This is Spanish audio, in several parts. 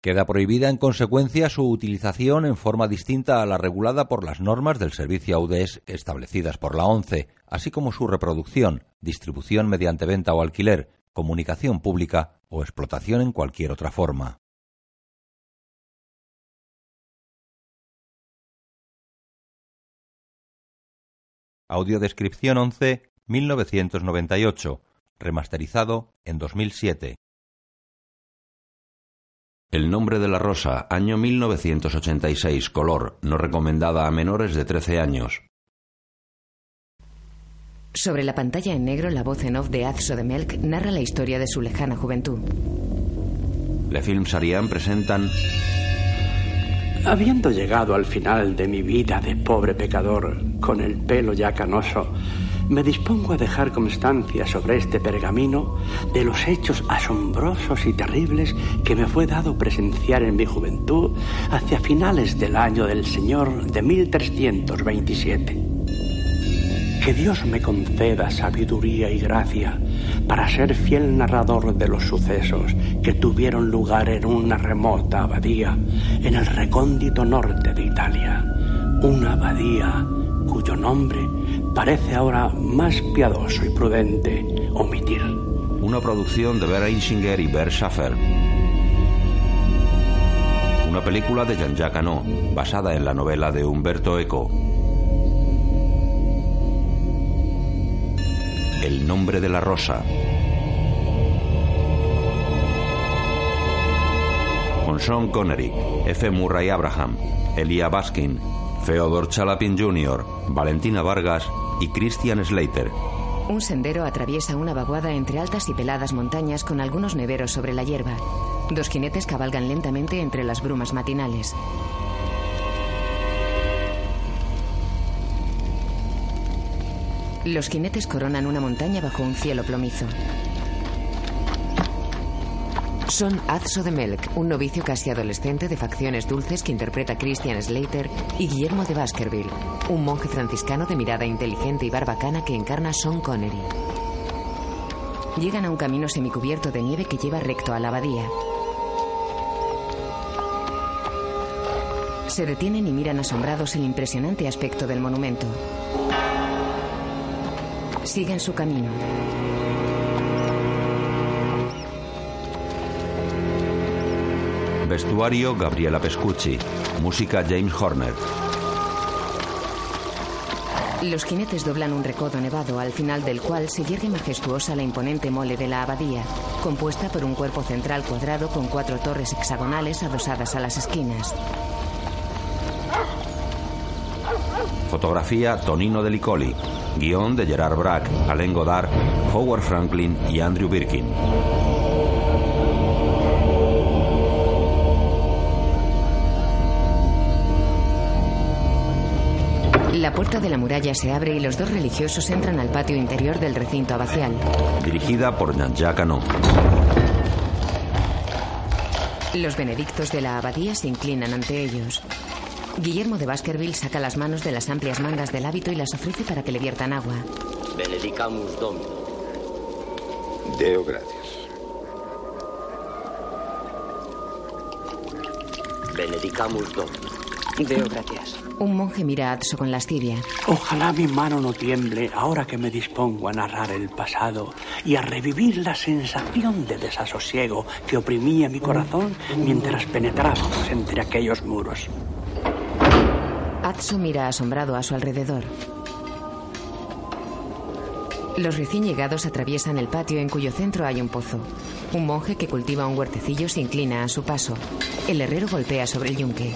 Queda prohibida en consecuencia su utilización en forma distinta a la regulada por las normas del servicio AUDES establecidas por la ONCE, así como su reproducción, distribución mediante venta o alquiler, comunicación pública o explotación en cualquier otra forma. Audiodescripción 11 1998, remasterizado en 2007. El nombre de la rosa, año 1986, color, no recomendada a menores de 13 años. Sobre la pantalla en negro, la voz en off de Azso de Melk narra la historia de su lejana juventud. Le Film Sarian presentan Habiendo llegado al final de mi vida de pobre pecador, con el pelo ya canoso, me dispongo a dejar constancia sobre este pergamino de los hechos asombrosos y terribles que me fue dado presenciar en mi juventud hacia finales del año del Señor de 1327. Que Dios me conceda sabiduría y gracia para ser fiel narrador de los sucesos que tuvieron lugar en una remota abadía en el recóndito norte de Italia. Una abadía cuyo nombre parece ahora más piadoso y prudente omitir. Una producción de Vera Insinger y Bert Schaffer. Una película de Jean-Jacques Hano, basada en la novela de Humberto Eco. El nombre de la rosa. Con Sean Connery, F. Murray Abraham, Elia Baskin, Feodor Chalapin Jr., Valentina Vargas y Christian Slater. Un sendero atraviesa una vaguada entre altas y peladas montañas con algunos neveros sobre la hierba. Dos jinetes cabalgan lentamente entre las brumas matinales. Los jinetes coronan una montaña bajo un cielo plomizo. Son Azzo de Melk, un novicio casi adolescente de facciones dulces que interpreta Christian Slater, y Guillermo de Baskerville, un monje franciscano de mirada inteligente y barbacana que encarna Sean Connery. Llegan a un camino semicubierto de nieve que lleva recto a la abadía. Se detienen y miran asombrados el impresionante aspecto del monumento. Siguen su camino. Vestuario Gabriela Pescucci. Música James Horner. Los jinetes doblan un recodo nevado al final del cual se yergue majestuosa la imponente mole de la abadía, compuesta por un cuerpo central cuadrado con cuatro torres hexagonales adosadas a las esquinas. Fotografía Tonino de Licoli. Guión de Gerard Brack, Alain Godard, Howard Franklin y Andrew Birkin. Puerta de la muralla se abre y los dos religiosos entran al patio interior del recinto abacial. Dirigida por Hano. Los benedictos de la abadía se inclinan ante ellos. Guillermo de Baskerville saca las manos de las amplias mangas del hábito y las ofrece para que le viertan agua. Benedicamus Domino. Deo gracias. Benedicamus Domino. Deo gracias. Un monje mira a Atso con lascivia. Ojalá mi mano no tiemble ahora que me dispongo a narrar el pasado y a revivir la sensación de desasosiego que oprimía mi corazón mientras penetrábamos entre aquellos muros. Atso mira asombrado a su alrededor. Los recién llegados atraviesan el patio en cuyo centro hay un pozo. Un monje que cultiva un huertecillo se inclina a su paso. El herrero golpea sobre el yunque.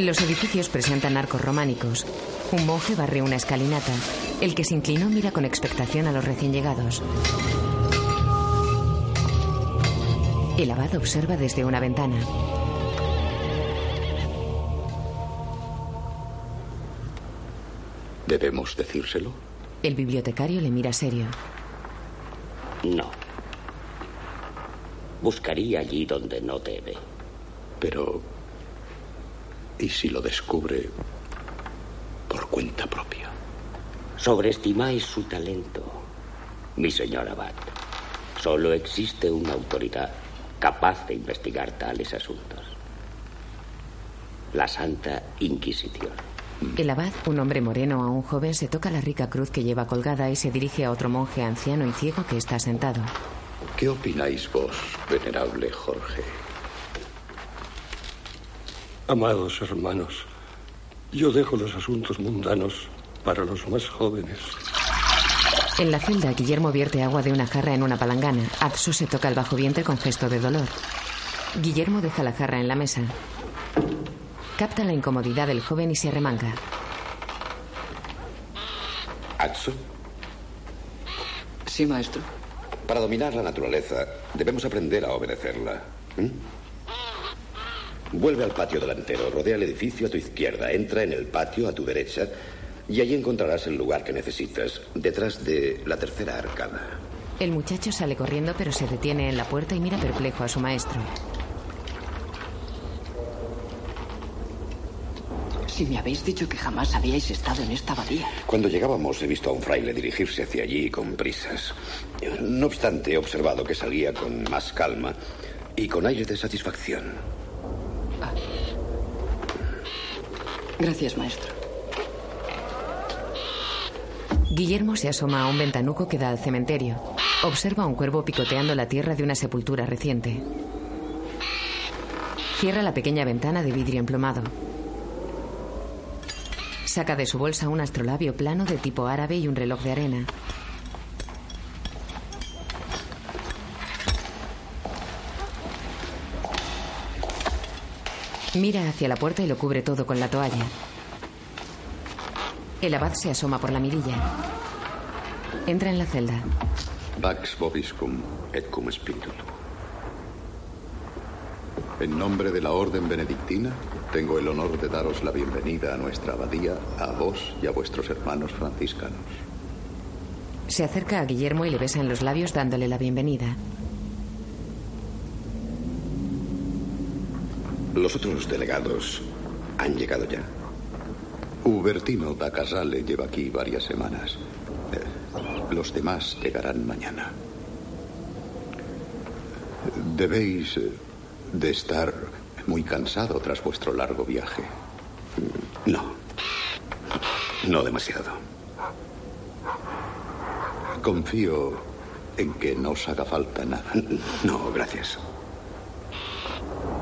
Los edificios presentan arcos románicos. Un monje barre una escalinata. El que se inclinó mira con expectación a los recién llegados. El abad observa desde una ventana. ¿Debemos decírselo? El bibliotecario le mira serio. No. Buscaría allí donde no debe. Pero... ¿Y si lo descubre por cuenta propia? Sobreestimáis su talento, mi señor Abad. Solo existe una autoridad capaz de investigar tales asuntos. La Santa Inquisición. El abad, un hombre moreno a un joven, se toca la rica cruz que lleva colgada y se dirige a otro monje anciano y ciego que está sentado. ¿Qué opináis vos, venerable Jorge? Amados hermanos, yo dejo los asuntos mundanos para los más jóvenes. En la celda, Guillermo vierte agua de una jarra en una palangana. Atso se toca el bajo vientre con gesto de dolor. Guillermo deja la jarra en la mesa. Capta la incomodidad del joven y se arremanga. ¿Atso? Sí, maestro. Para dominar la naturaleza, debemos aprender a obedecerla. ¿Mm? Vuelve al patio delantero, rodea el edificio a tu izquierda, entra en el patio a tu derecha y allí encontrarás el lugar que necesitas, detrás de la tercera arcada. El muchacho sale corriendo pero se detiene en la puerta y mira perplejo a su maestro. Si me habéis dicho que jamás habíais estado en esta abadía. Cuando llegábamos he visto a un fraile dirigirse hacia allí con prisas. No obstante, he observado que salía con más calma y con aire de satisfacción. Gracias, maestro. Guillermo se asoma a un ventanuco que da al cementerio. Observa un cuervo picoteando la tierra de una sepultura reciente. Cierra la pequeña ventana de vidrio emplomado. Saca de su bolsa un astrolabio plano de tipo árabe y un reloj de arena. Mira hacia la puerta y lo cubre todo con la toalla. El abad se asoma por la mirilla. Entra en la celda. Pax vobiscum et cum spiritu. En nombre de la Orden Benedictina, tengo el honor de daros la bienvenida a nuestra abadía, a vos y a vuestros hermanos franciscanos. Se acerca a Guillermo y le besa en los labios dándole la bienvenida. Los otros delegados han llegado ya. Ubertino da Casale lleva aquí varias semanas. Eh, Los demás llegarán mañana. Debéis eh, de estar muy cansado tras vuestro largo viaje. No. No demasiado. Confío en que no os haga falta nada. No, gracias.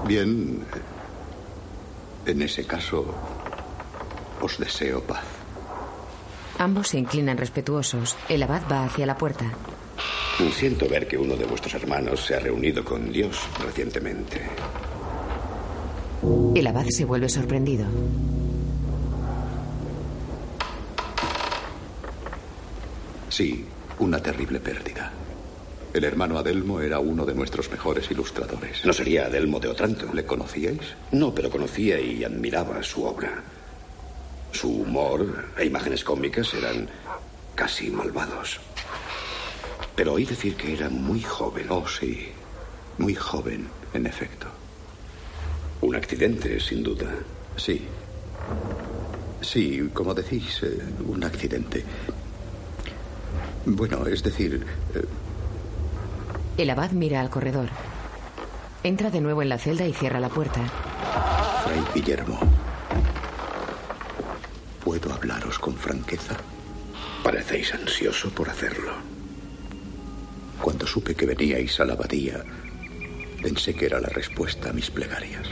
Bien. En ese caso, os deseo paz. Ambos se inclinan respetuosos. El abad va hacia la puerta. Siento ver que uno de vuestros hermanos se ha reunido con Dios recientemente. El abad se vuelve sorprendido. Sí, una terrible pérdida. El hermano Adelmo era uno de nuestros mejores ilustradores. ¿No sería Adelmo de Otranto? ¿Le conocíais? No, pero conocía y admiraba su obra. Su humor e imágenes cómicas eran casi malvados. Pero oí decir que era muy joven. Oh, sí. Muy joven, en efecto. Un accidente, sin duda. Sí. Sí, como decís, eh, un accidente. Bueno, es decir, eh, El abad mira al corredor. Entra de nuevo en la celda y cierra la puerta. Fray Guillermo, ¿puedo hablaros con franqueza? Parecéis ansioso por hacerlo. Cuando supe que veníais a la abadía, pensé que era la respuesta a mis plegarias.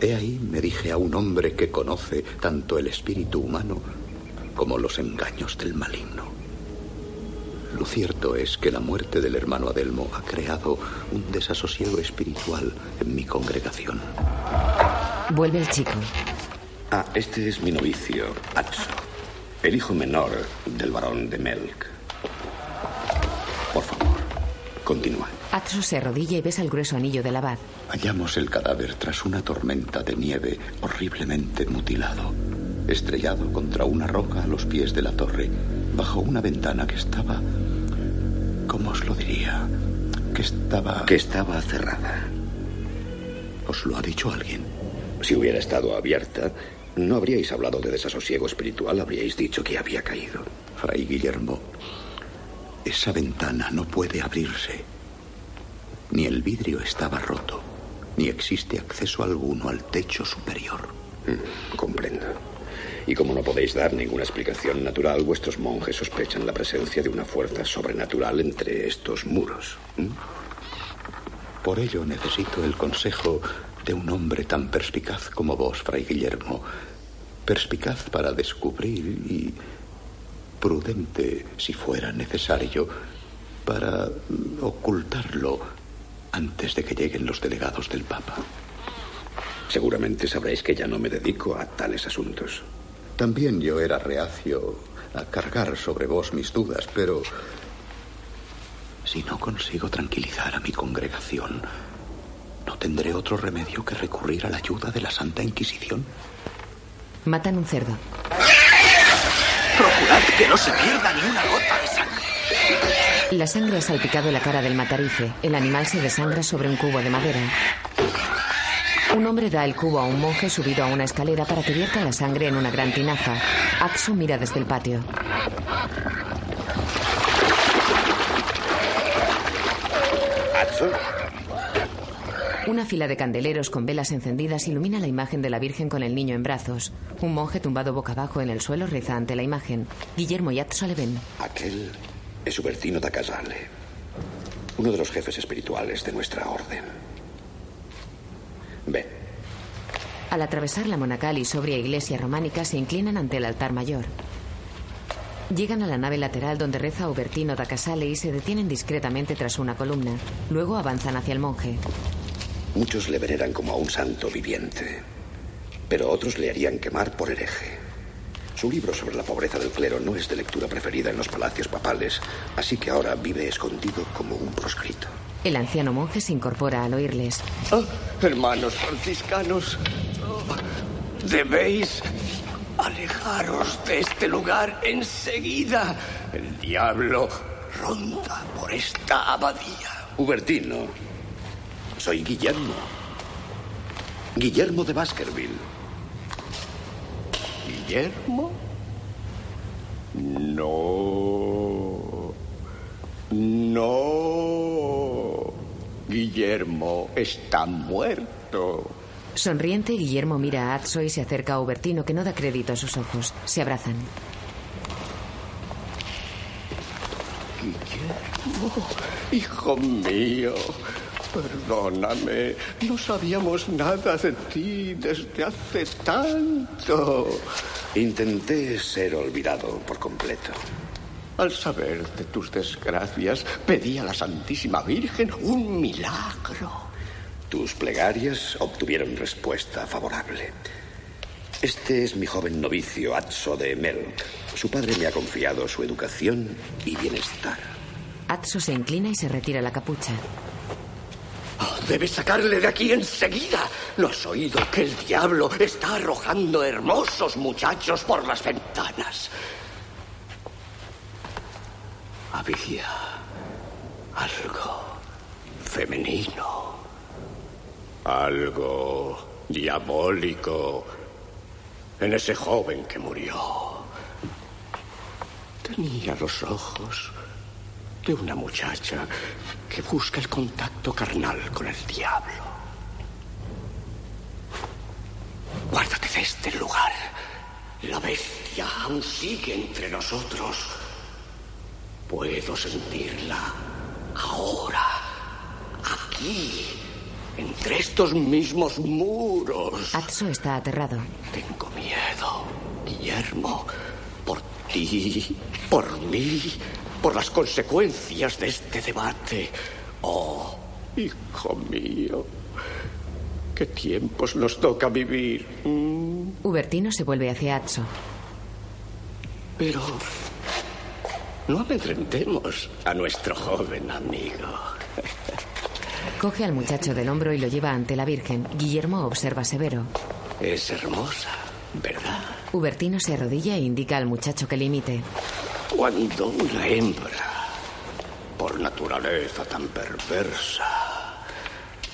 He ahí me dije a un hombre que conoce tanto el espíritu humano como los engaños del maligno. Lo cierto es que la muerte del hermano Adelmo ha creado un desasosiego espiritual en mi congregación. Vuelve el chico. Ah, este es mi novicio, Atso, el hijo menor del barón de Melk. Por favor, continúa. Atso se arrodilla y besa el grueso anillo del abad. Hallamos el cadáver tras una tormenta de nieve horriblemente mutilado, estrellado contra una roca a los pies de la torre, bajo una ventana que estaba... ¿Cómo os lo diría? Que estaba... Que estaba cerrada. ¿Os lo ha dicho alguien? Si hubiera estado abierta, no habríais hablado de desasosiego espiritual, habríais dicho que había caído. Fray Guillermo, esa ventana no puede abrirse. Ni el vidrio estaba roto, ni existe acceso alguno al techo superior. Mm, comprendo. Y como no podéis dar ninguna explicación natural, vuestros monjes sospechan la presencia de una fuerza sobrenatural entre estos muros. Por ello necesito el consejo de un hombre tan perspicaz como vos, Fray Guillermo. Perspicaz para descubrir y prudente, si fuera necesario, para ocultarlo antes de que lleguen los delegados del Papa. Seguramente sabréis que ya no me dedico a tales asuntos. También yo era reacio a cargar sobre vos mis dudas, pero si no consigo tranquilizar a mi congregación, no tendré otro remedio que recurrir a la ayuda de la Santa Inquisición. Matan un cerdo. Procurad que no se pierda ni una gota de sangre. La sangre ha salpicado la cara del matarife. El animal se desangra sobre un cubo de madera. Un hombre da el cubo a un monje subido a una escalera para que vierta la sangre en una gran tinaja. Axo mira desde el patio. ¿Axo? Una fila de candeleros con velas encendidas ilumina la imagen de la Virgen con el niño en brazos. Un monje tumbado boca abajo en el suelo reza ante la imagen. Guillermo y Atso le ven. Aquel es Ubertino da Casale, uno de los jefes espirituales de nuestra orden. Ve. Al atravesar la monacal y sobria iglesia románica se inclinan ante el altar mayor. Llegan a la nave lateral donde reza Ubertino da Casale y se detienen discretamente tras una columna. Luego avanzan hacia el monje. Muchos le veneran como a un santo viviente, pero otros le harían quemar por hereje. Su libro sobre la pobreza del clero no es de lectura preferida en los palacios papales, así que ahora vive escondido como un proscrito. El anciano monje se incorpora al oírles. Oh, hermanos franciscanos, oh, debéis alejaros de este lugar enseguida. El diablo ronda por esta abadía. Hubertino, soy Guillermo. Guillermo de Baskerville. ¿Guillermo? No. No. Guillermo está muerto. Sonriente, Guillermo mira a Atso y se acerca a Ubertino, que no da crédito a sus ojos. Se abrazan. Guillermo, hijo mío, perdóname. No sabíamos nada de ti desde hace tanto. Intenté ser olvidado por completo. Al saber de tus desgracias, pedí a la Santísima Virgen un milagro. Tus plegarias obtuvieron respuesta favorable. Este es mi joven novicio Atso de Melk. Su padre me ha confiado su educación y bienestar. Atso se inclina y se retira la capucha. Oh, debes sacarle de aquí enseguida. ¿No has oído que el diablo está arrojando hermosos muchachos por las ventanas? Había algo femenino. Algo diabólico en ese joven que murió. Tenía los ojos de una muchacha que busca el contacto carnal con el diablo. Guárdate de este lugar. La bestia aún sigue entre nosotros. Puedo sentirla ahora, aquí, entre estos mismos muros. Atso está aterrado. Tengo miedo, Guillermo, por ti, por mí, por las consecuencias de este debate. Oh, hijo mío, qué tiempos nos toca vivir. ¿Mm? Ubertino se vuelve hacia Atso. Pero no amedrentemos a nuestro joven amigo. Coge al muchacho del hombro y lo lleva ante la Virgen. Guillermo observa severo. Es hermosa, ¿verdad? Ubertino se arrodilla e indica al muchacho que le imite. Cuando una hembra, por naturaleza tan perversa,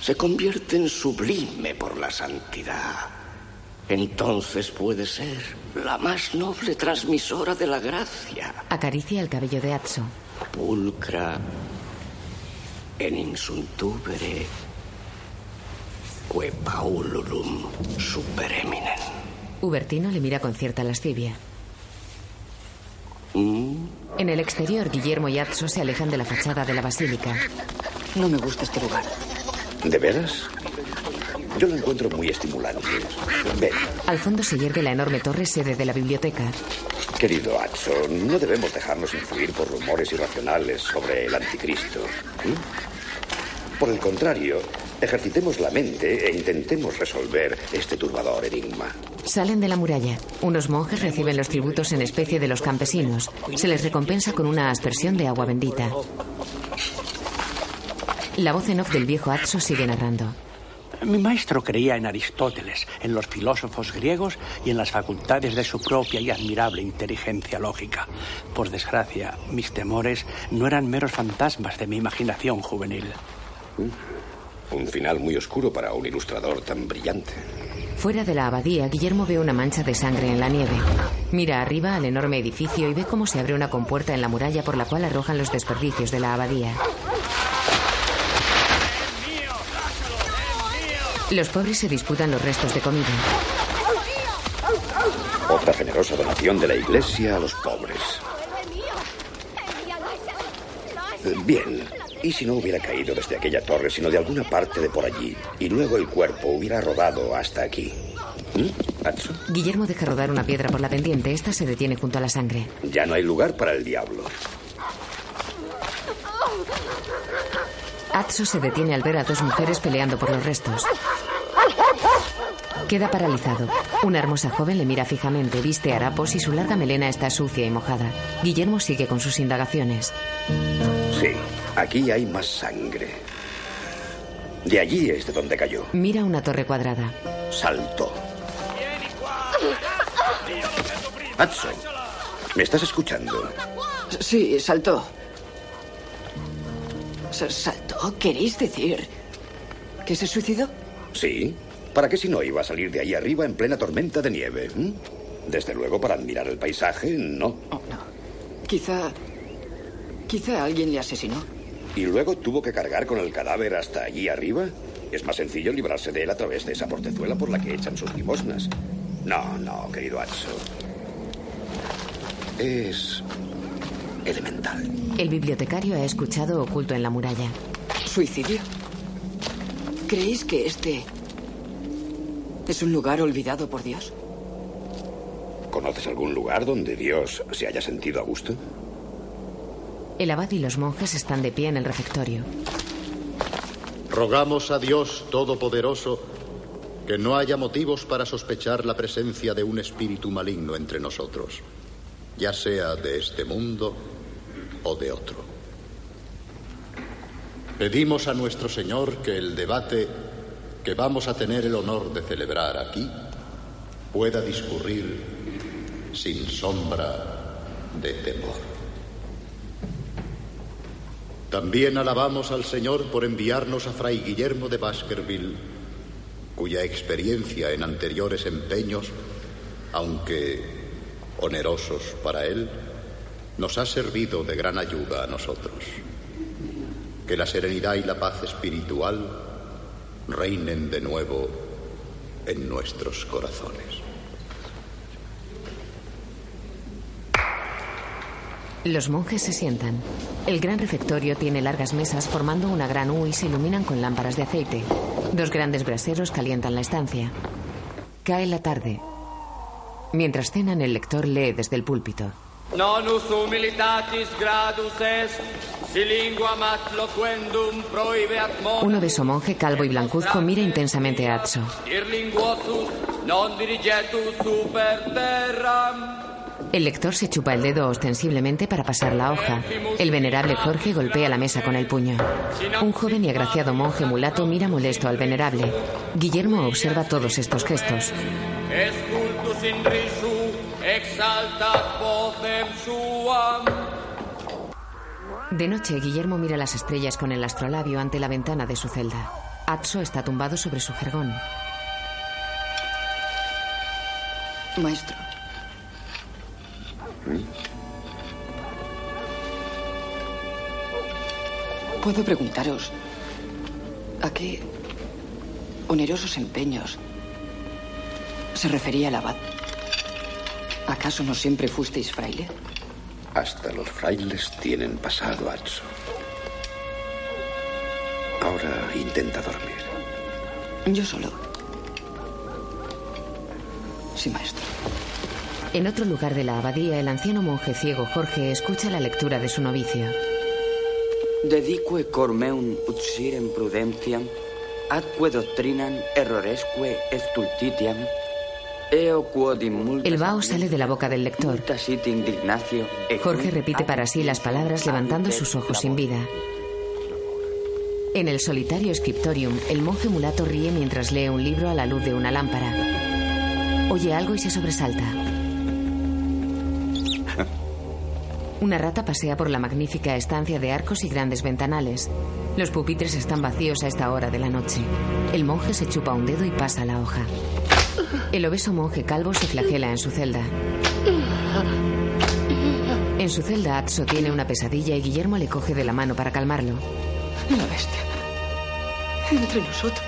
se convierte en sublime por la santidad, entonces puede ser la más noble transmisora de la gracia. Acaricia el cabello de Atso. Pulcra en insuntubere que paululum supereminen. Hubertino le mira con cierta lascivia. Mm. En el exterior, Guillermo y Atso se alejan de la fachada de la basílica. No me gusta este lugar. ¿De veras? Yo lo encuentro muy estimulante. Ven, Al fondo se yergue la enorme torre sede de la biblioteca. querido Adson, no debemos dejarnos influir por rumores irracionales sobre el anticristo. Por el contrario, ejercitemos la mente e intentemos resolver este turbador enigma. Salen de la muralla. Unos monjes reciben los tributos en especie de los campesinos. Se les recompensa con una aspersión de agua bendita. La voz en off del viejo Atso sigue narrando. Mi maestro creía en Aristóteles, en los filósofos griegos y en las facultades de su propia y admirable inteligencia lógica. Por desgracia, mis temores no eran meros fantasmas de mi imaginación juvenil. Un final muy oscuro para un ilustrador tan brillante. Fuera de la abadía, Guillermo ve una mancha de sangre en la nieve. Mira arriba al enorme edificio y ve cómo se abre una compuerta en la muralla por la cual arrojan los desperdicios de la abadía. Los pobres se disputan los restos de comida. Otra generosa donación de la iglesia a los pobres. Bien, ¿y si no hubiera caído desde aquella torre, sino de alguna parte de por allí, y luego el cuerpo hubiera rodado hasta aquí? ¿Mm? Guillermo deja rodar una piedra por la pendiente. Esta se detiene junto a la sangre. ya no hay lugar para el diablo. Atso se detiene al ver a dos mujeres peleando por los restos. Queda paralizado. Una hermosa joven le mira fijamente, viste harapos y su larga melena está sucia y mojada. Guillermo sigue con sus indagaciones. Sí, aquí hay más sangre. De allí es de donde cayó. Mira una torre cuadrada. Saltó. Adson, ¿me estás escuchando? Sí, saltó. ¿Queréis decir que se suicidó? Sí. ¿Para qué si no iba a salir de ahí arriba en plena tormenta de nieve? Desde luego, para admirar el paisaje, no. Quizá. Quizá alguien le asesinó. ¿Y luego tuvo que cargar con el cadáver hasta allí arriba? Es más sencillo librarse de él a través de esa portezuela por la que echan sus limosnas. No, no, querido Atso. Es elemental. El bibliotecario ha escuchado oculto en la muralla. ¿Suicidio? ¿Creéis que este es un lugar olvidado por Dios? ¿Conoces algún lugar donde Dios se haya sentido a gusto? El abad y los monjes están de pie en el refectorio. Rogamos a Dios Todopoderoso que no haya motivos para sospechar la presencia de un espíritu maligno entre nosotros, ya sea de este mundo o de otro. Pedimos a nuestro Señor que el debate que vamos a tener el honor de celebrar aquí pueda discurrir sin sombra de temor. También alabamos al Señor por enviarnos a Fray Guillermo de Baskerville, cuya experiencia en anteriores empeños, aunque onerosos para él, nos ha servido de gran ayuda a nosotros. Que la serenidad y la paz espiritual reinen de nuevo en nuestros corazones. Los monjes se sientan. El gran refectorio tiene largas mesas formando una gran U y se iluminan con lámparas de aceite. Dos grandes braseros calientan la estancia. Cae la tarde. Mientras cenan, el lector lee desde el púlpito. Nonus humilitatis gradus est, si lingua mat loquendum prohibeat mon, Un obeso monje calvo y blancuzco mira intensamente a Atso. non dirigetus super terram. El lector se chupa el dedo ostensiblemente para pasar la hoja. El venerable Jorge golpea la mesa con el puño. Un joven y agraciado monje mulato mira molesto al venerable. Guillermo observa todos estos gestos. Exaltat vocem suam. De noche, Guillermo mira las estrellas con el astrolabio ante la ventana de su celda. Atso está tumbado sobre su jergón. Maestro. ¿Puedo preguntaros a qué onerosos empeños se refería el abad? ¿Acaso no siempre fuisteis fraile? Hasta los frailes tienen pasado, Atso. Ahora intenta dormir. Yo solo. Sí, maestro. En otro lugar de la abadía, el anciano monje ciego Jorge escucha la lectura de su novicio. Dedique cor meum utsirem prudentiam, atque doctrinam erroresque estultitiam, El vaho sale de la boca del lector. e Jorge repite para sí las palabras levantando sus ojos sin vida. En el solitario scriptorium, el monje mulato ríe mientras lee un libro a la luz de una lámpara. Oye algo y se sobresalta. Una rata pasea por la magnífica estancia de arcos y grandes ventanales. Los pupitres están vacíos a esta hora de la noche. El monje se chupa un dedo y pasa la hoja. El obeso monje calvo se flagela en su celda. En su celda, Atso tiene una pesadilla y Guillermo le coge de la mano para calmarlo. La bestia. Entre nosotros.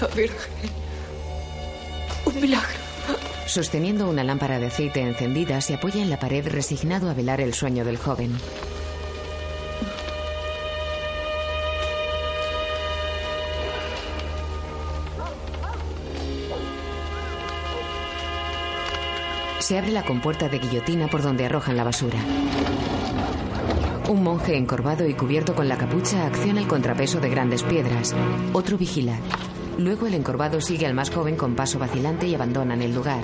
La Virgen. Un milagro. Sosteniendo una lámpara de aceite encendida, se apoya en la pared resignado a velar el sueño del joven. Se abre la compuerta de guillotina por donde arrojan la basura. Un monje encorvado y cubierto con la capucha acciona el contrapeso de grandes piedras. Otro vigila. Luego el encorvado sigue al más joven con paso vacilante y abandonan el lugar.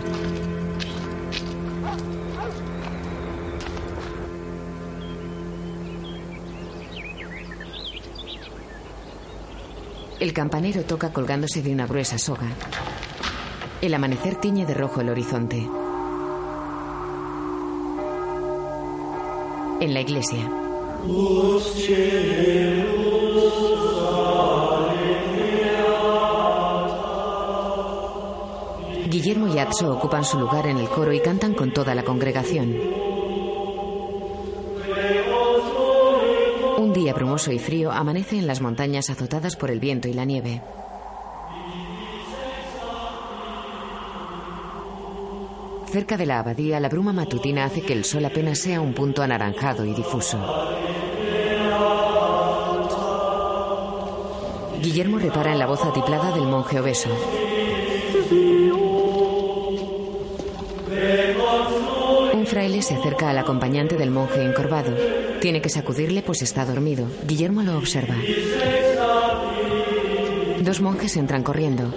El campanero toca colgándose de una gruesa soga. El amanecer tiñe de rojo el horizonte. En la iglesia. Guillermo y Atso ocupan su lugar en el coro y cantan con toda la congregación. Un día brumoso y frío amanece en las montañas azotadas por el viento y la nieve. Cerca de la abadía, la bruma matutina hace que el sol apenas sea un punto anaranjado y difuso. Guillermo repara en la voz atiplada del monje obeso. Un fraile se acerca al acompañante del monje encorvado. Tiene que sacudirle pues está dormido. Guillermo lo observa. Dos monjes entran corriendo.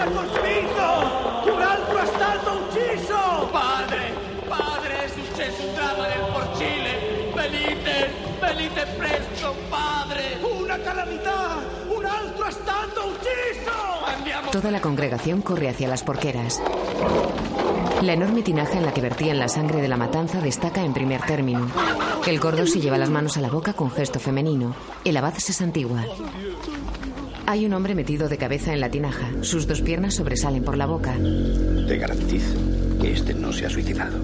Calamità ci ha colpito! Un altro è stato ucciso! Padre, padre, è successo un dramma nel porcile. Venite, venite presto, padre. Una calamità! Un altro è stato ucciso! Andiamo. Toda la congregación corre hacia las porqueras. La enorme tinaja en la que vertían la sangre de la matanza destaca en primer término. El gordo se lleva las manos a la boca con gesto femenino. El abad se santigua. Hay un hombre metido de cabeza en la tinaja. Sus dos piernas sobresalen por la boca. Te garantizo que este no se ha suicidado.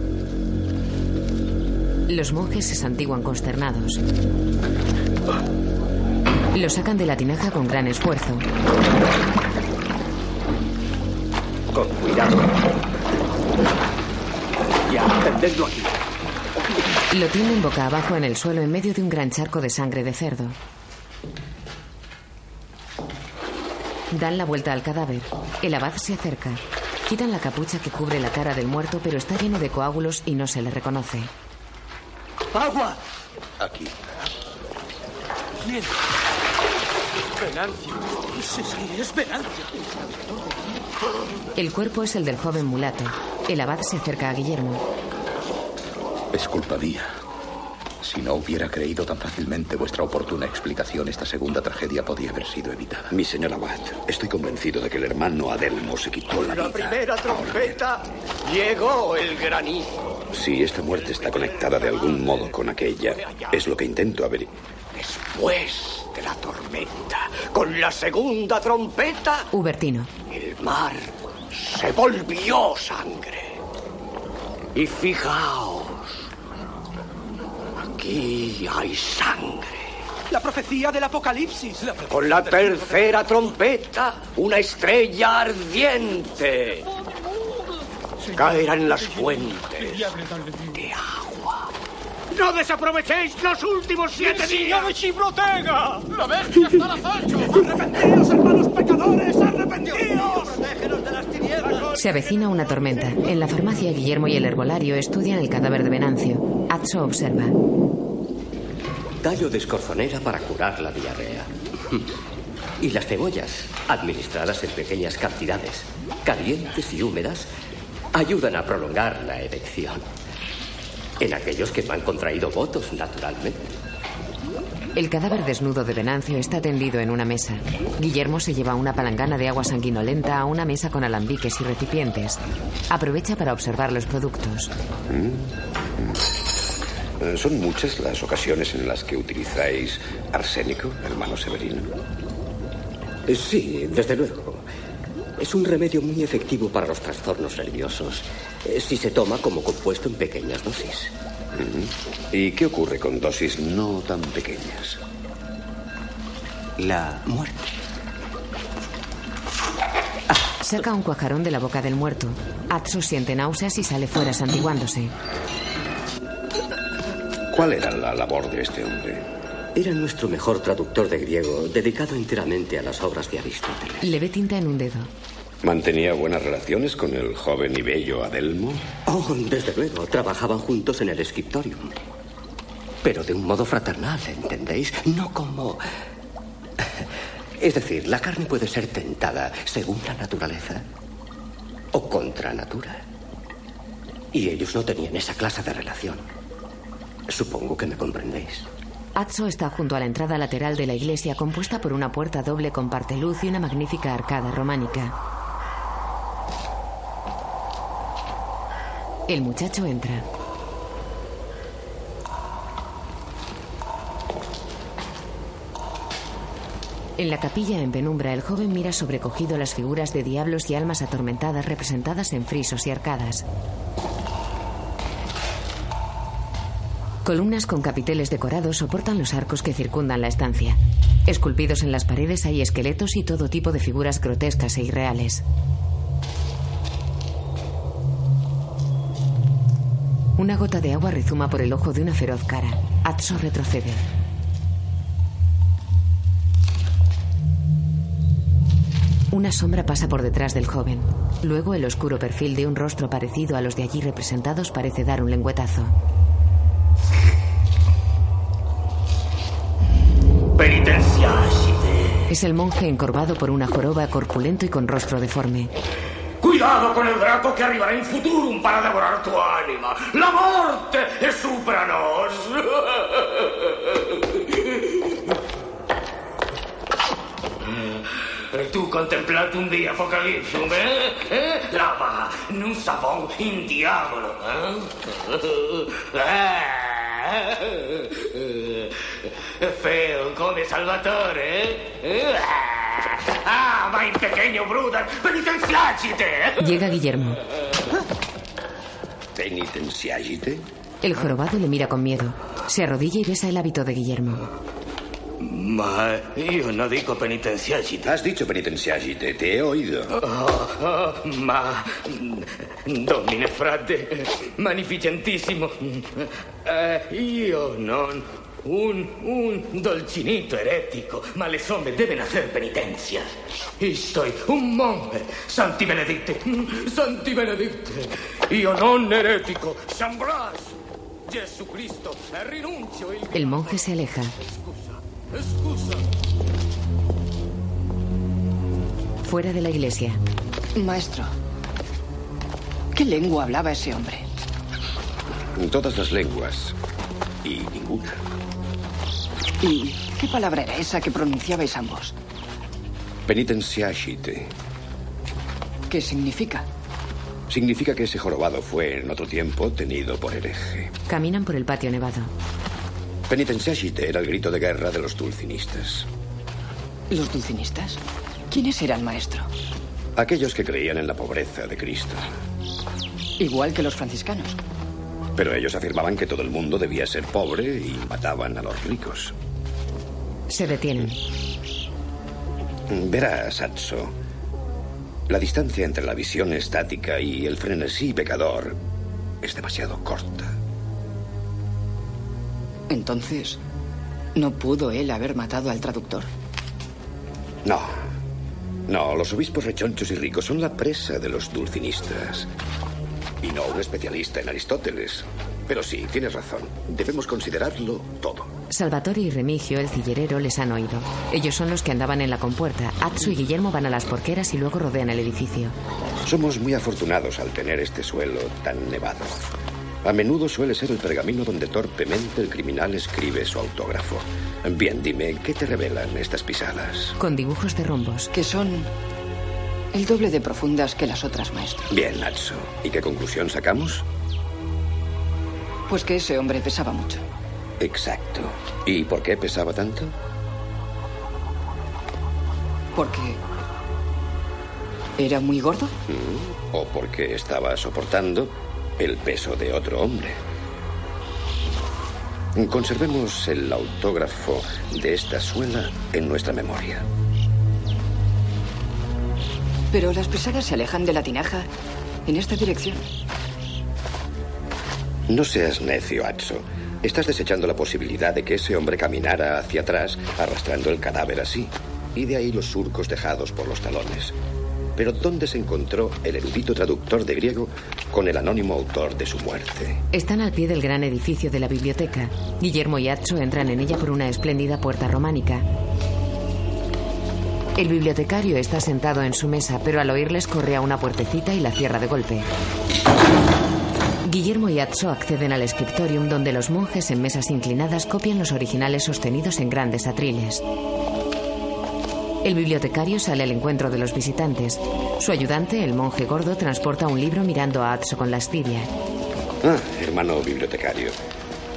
Los monjes se santiguan consternados. Lo sacan de la tinaja con gran esfuerzo. Con cuidado. Ya, tendedlo aquí. Lo tienden boca abajo en el suelo en medio de un gran charco de sangre de cerdo. Dan la vuelta al cadáver. El abad se acerca. Quitan la capucha que cubre la cara del muerto, pero está lleno de coágulos y no se le reconoce. ¡Agua! Aquí. ¿Quién? Venancio. Sí, sí, es Venancio. El cuerpo es el del joven mulato. El abad se acerca a Guillermo. Es culpa mía. Si no hubiera creído tan fácilmente vuestra oportuna explicación, esta segunda tragedia podía haber sido evitada. Mi señor Abad, estoy convencido de que el hermano Adelmo se quitó la vida. La primera trompeta llegó el granizo. Si esta muerte está conectada de algún modo con aquella, es lo que intento averiguar. Después de la tormenta, con la segunda trompeta, Hubertino. el mar se volvió sangre. Y fijaos, aquí hay sangre. La profecía del apocalipsis. Con la tercera trompeta, una estrella ardiente. Caerán las fuentes de agua. ¡No desaprovechéis los últimos siete días! ¡Señor Chibrotega! ¡La bestia está al acecho! ¡Arrepentíos, hermanos pecadores! ¡Arrepentíos! ¡Protégenos de las tinieblas! Se avecina una tormenta. En la farmacia, Guillermo y el herbolario estudian el cadáver de Venancio. Atso observa. Tallo de escorzonera para curar la diarrea. Y las cebollas, administradas en pequeñas cantidades, calientes y húmedas, ayudan a prolongar la erección. En aquellos que no han contraído votos, naturalmente. El cadáver desnudo de Venancio está tendido en una mesa. Guillermo se lleva una palangana de agua sanguinolenta a una mesa con alambiques y recipientes. Aprovecha para observar los productos. Eh, ¿Son muchas las ocasiones en las que utilizáis arsénico, hermano Severino? Eh, Sí, desde luego. Es un remedio muy efectivo para los trastornos nerviosos, eh, si se toma como compuesto en pequeñas dosis. ¿Y qué ocurre con dosis no tan pequeñas? La muerte. Saca un cuajarón de la boca del muerto. Atso siente náuseas y sale fuera santiguándose. ¿Cuál era la labor de este hombre? Era nuestro mejor traductor de griego, dedicado enteramente a las obras de Aristóteles. Le ve tinta en un dedo. ¿Mantenía buenas relaciones con el joven y bello Adelmo? Oh, desde luego, trabajaban juntos en el escriptorium. Pero de un modo fraternal, ¿entendéis? No como... Es decir, la carne puede ser tentada según la naturaleza o contra natura. Y ellos no tenían esa clase de relación. Supongo que me comprendéis. Atso está junto a la entrada lateral de la iglesia compuesta por una puerta doble con parteluz y una magnífica arcada románica. El muchacho entra. En la capilla en penumbra, el joven mira sobrecogido las figuras de diablos y almas atormentadas representadas en frisos y arcadas. Columnas con capiteles decorados soportan los arcos que circundan la estancia. Esculpidos en las paredes hay esqueletos y todo tipo de figuras grotescas e irreales. Una gota de agua rezuma por el ojo de una feroz cara. Atso retrocede. Una sombra pasa por detrás del joven. Luego el oscuro perfil de un rostro parecido a los de allí representados parece dar un lengüetazo. Penitenciascite. Es el monje encorvado por una joroba corpulento y con rostro deforme. Cuidado con el draco que arribará in futurum para devorar tu anima. La morte è supra nos. E tu contemplate un día Apocalipsum, eh? eh? Lava, nun savon in diavolo, eh? eh? Feo come Salvatore, eh? Ah, ma in pequeño Bruder, penitenciacite! Llega Guillermo. ¿Penitenciagite? El jorobado le mira con miedo. Se arrodilla y besa el hábito de Guillermo. Ma io non dico penitenziagite. Has dicho penitenciagite, te he oído. Oh, oh, ma domine frate, magnificentissimo. Eh, io non un, un dolcinito eretico, ma le somme deben hacer penitencia. Estoy un monje, santi benedicte, santi benedicte. Io non eretico, San Blas, Gesù Cristo, rinuncio il... El monje se aleja. Scusa. Fuera de la iglesia. Maestro, ¿qué lengua hablaba ese hombre? Todas las lenguas. y ninguna. ¿Y qué palabra era esa que pronunciabais ambos? Penitenciashite. ¿Qué significa? Significa que ese jorobado fue en otro tiempo tenido por hereje. Caminan por el patio nevado. Penitenciashite era el grito de guerra de los dulcinistas. ¿Los dulcinistas? ¿Quiénes eran, maestro? Aquellos que creían en la pobreza de Cristo. Igual que los franciscanos. Pero ellos afirmaban que todo el mundo debía ser pobre y mataban a los ricos. Se detienen. Verás, Atso. La distancia entre la visión estática y el frenesí pecador es demasiado corta. Entonces, ¿no pudo él haber matado al traductor? No. No, los obispos rechonchos y ricos son la presa de los dulcinistas. Y no un especialista en Aristóteles. Pero sí, tienes razón. Debemos considerarlo todo. Salvatore y Remigio, el cillerero, les han oído. Ellos son los que andaban en la compuerta. Atsu y Guillermo van a las porqueras y luego rodean el edificio. Somos muy afortunados al tener este suelo tan nevado. A menudo suele ser el pergamino donde torpemente el criminal escribe su autógrafo. Bien, dime, ¿qué te revelan estas pisadas? Con dibujos de rombos. Que son el doble de profundas que las otras, maestro. Bien, Atso. ¿Y qué conclusión sacamos? Pues que ese hombre pesaba mucho. Exacto. ¿Y por qué pesaba tanto? Porque era muy gordo. Mm, O porque estaba soportando el peso de otro hombre. Conservemos el autógrafo de esta suela en nuestra memoria. Pero las pesadas se alejan de la tinaja en esta dirección. No seas necio, Atso. Estás desechando la posibilidad de que ese hombre caminara hacia atrás arrastrando el cadáver así. Y de ahí los surcos dejados por los talones. Pero ¿dónde se encontró el erudito traductor de griego con el anónimo autor de su muerte? Están al pie del gran edificio de la biblioteca. Guillermo y Atso entran en ella por una espléndida puerta románica. El bibliotecario está sentado en su mesa, pero al oírles corre a una puertecita y la cierra de golpe. Guillermo y Atso acceden al scriptorium donde los monjes en mesas inclinadas copian los originales sostenidos en grandes atriles. El bibliotecario sale al encuentro de los visitantes. Su ayudante, el monje gordo, transporta un libro mirando a Atso con lascivia. Ah, hermano bibliotecario.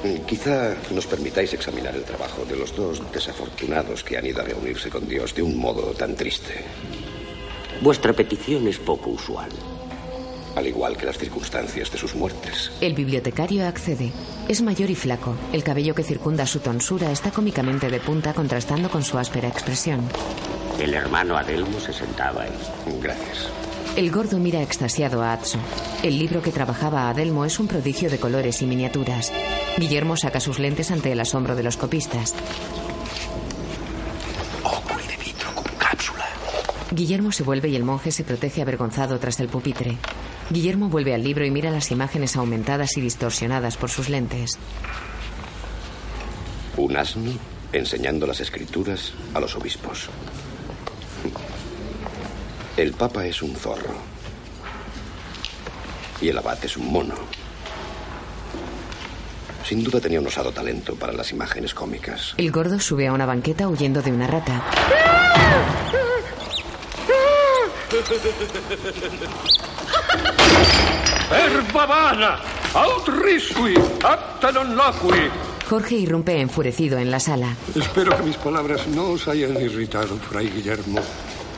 mm, Quizá nos permitáis examinar el trabajo de los dos desafortunados que han ido a reunirse con Dios de un modo tan triste. Vuestra petición es poco usual. Al igual que las circunstancias de sus muertes. El bibliotecario accede. Es mayor y flaco. El cabello que circunda su tonsura está cómicamente de punta contrastando con su áspera expresión. El hermano Adelmo se sentaba ahí. Gracias. El gordo mira extasiado a Atso. El libro que trabajaba Adelmo es un prodigio de colores y miniaturas. Guillermo saca sus lentes ante el asombro de los copistas. Óculo de vidrio con cápsula. Guillermo se vuelve y el monje se protege avergonzado tras el pupitre. Guillermo vuelve al libro y mira las imágenes aumentadas y distorsionadas por sus lentes. Un asno enseñando las escrituras a los obispos. El papa es un zorro. Y el abad es un mono. Sin duda tenía un osado talento para las imágenes cómicas. El gordo sube a una banqueta huyendo de una rata. Herba vana, aut risui, acta non loqui. Jorge irrumpe enfurecido en la sala. Espero que mis palabras no os hayan irritado, Fray Guillermo.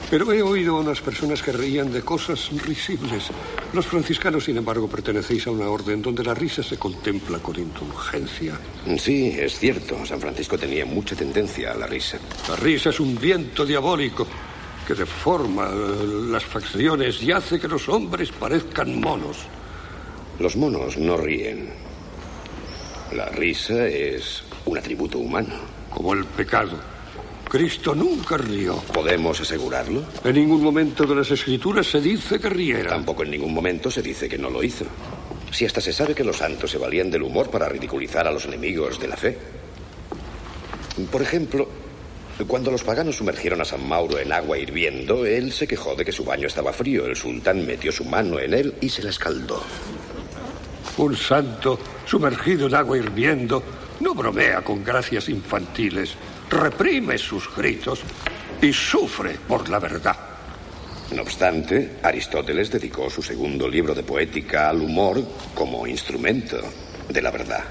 Pero he oído a unas personas que reían de cosas risibles. Los franciscanos, sin embargo, pertenecéis a una orden donde la risa se contempla con indulgencia. Sí, es cierto. San Francisco tenía mucha tendencia a la risa. La risa es un viento diabólico que deforma las facciones y hace que los hombres parezcan monos. Los monos no ríen. La risa es un atributo humano. Como el pecado. Cristo nunca rió. ¿Podemos asegurarlo? En ningún momento de las escrituras se dice que riera. Tampoco en ningún momento se dice que no lo hizo. Si hasta se sabe que los santos se valían del humor para ridiculizar a los enemigos de la fe. Por ejemplo, cuando los paganos sumergieron a San Mauro en agua hirviendo, él se quejó de que su baño estaba frío. El sultán metió su mano en él y se la escaldó. Un santo sumergido en agua hirviendo no bromea con gracias infantiles, reprime sus gritos y sufre por la verdad. No obstante, Aristóteles dedicó su segundo libro de poética al humor como instrumento de la verdad.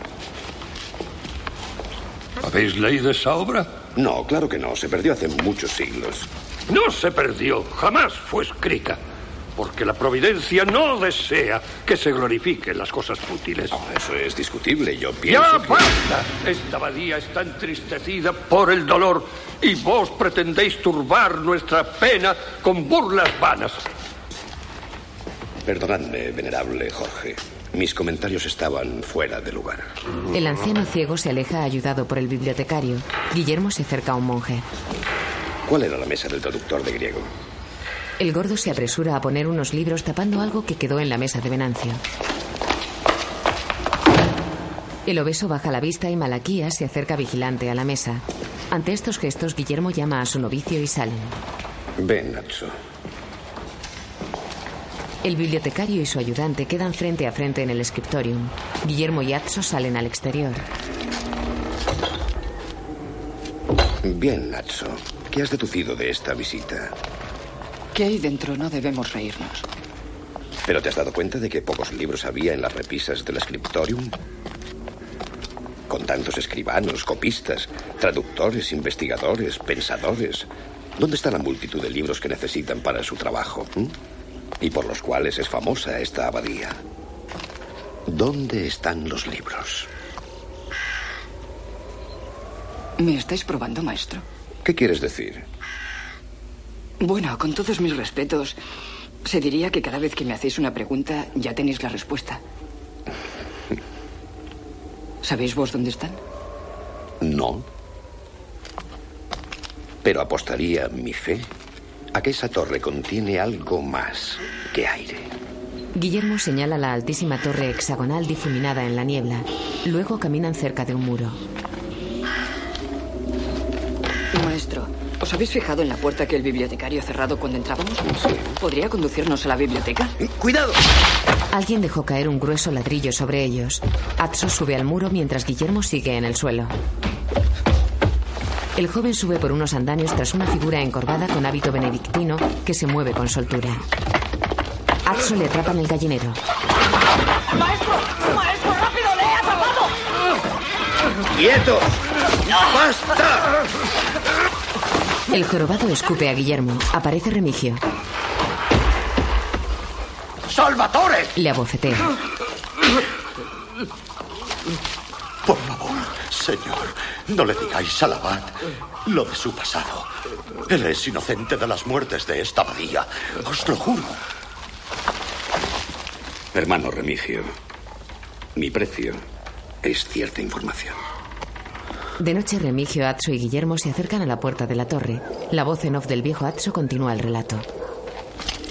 ¿Habéis leído esa obra? No, claro que no. Se perdió hace muchos siglos. No se perdió. Jamás fue escrita. Porque la providencia no desea que se glorifiquen las cosas fútiles. eso es discutible. Yo pienso. ¡Ya que- basta! Esta abadía está entristecida por el dolor y vos pretendéis turbar nuestra pena con burlas vanas. Perdonadme, venerable Jorge. Mis comentarios estaban fuera de lugar. El anciano ciego se aleja ayudado por el bibliotecario. Guillermo se acerca a un monje. ¿Cuál era la mesa del traductor de griego? El gordo se apresura a poner unos libros tapando algo que quedó en la mesa de Venancio. El obeso baja la vista y Malaquía se acerca vigilante a la mesa. Ante estos gestos, Guillermo llama a su novicio y salen. Ven. El bibliotecario y su ayudante quedan frente a frente en el scriptorium. Guillermo y Atso salen al exterior. Bien, Natso. ¿Qué has deducido de esta visita? ¿Qué hay dentro? No debemos reírnos. ¿Pero te has dado cuenta de que pocos libros había en las repisas del scriptorium? Con tantos escribanos, copistas, traductores, investigadores, pensadores. ¿Dónde está la multitud de libros que necesitan para su trabajo? m? Y por los cuales es famosa esta abadía. ¿Dónde están los libros? ¿Me estáis probando, maestro? ¿Qué quieres decir? Bueno, con todos mis respetos, se diría que cada vez que me hacéis una pregunta ya tenéis la respuesta. ¿Sabéis vos dónde están? No. Pero apostaría mi fe a que esa torre contiene algo más que aire. Guillermo señala la altísima torre hexagonal difuminada en la niebla. Luego caminan cerca de un muro. Maestro, ¿os habéis fijado en la puerta que el bibliotecario ha cerrado cuando entrábamos? Sí. ¿Podría conducirnos a la biblioteca? ¡Cuidado! Alguien dejó caer un grueso ladrillo sobre ellos. Atso sube al muro mientras Guillermo sigue en el suelo. El joven sube por unos andamios tras una figura encorvada con hábito benedictino que se mueve con soltura. Atso le atrapa en el gallinero. ¡Maestro! ¡Maestro, rápido! ¡Le he atrapado! ¡Quietos! ¡Basta! El jorobado escupe a Guillermo. Aparece Remigio. ¡Salvatore! Le abofetea. Señor, no le digáis al abad lo de su pasado. Él es inocente de las muertes de esta abadía. Os lo juro. Hermano Remigio, mi precio es cierta información. De noche, Remigio, Atso y Guillermo se acercan a la puerta de la torre. La voz en off del viejo Atso continúa el relato.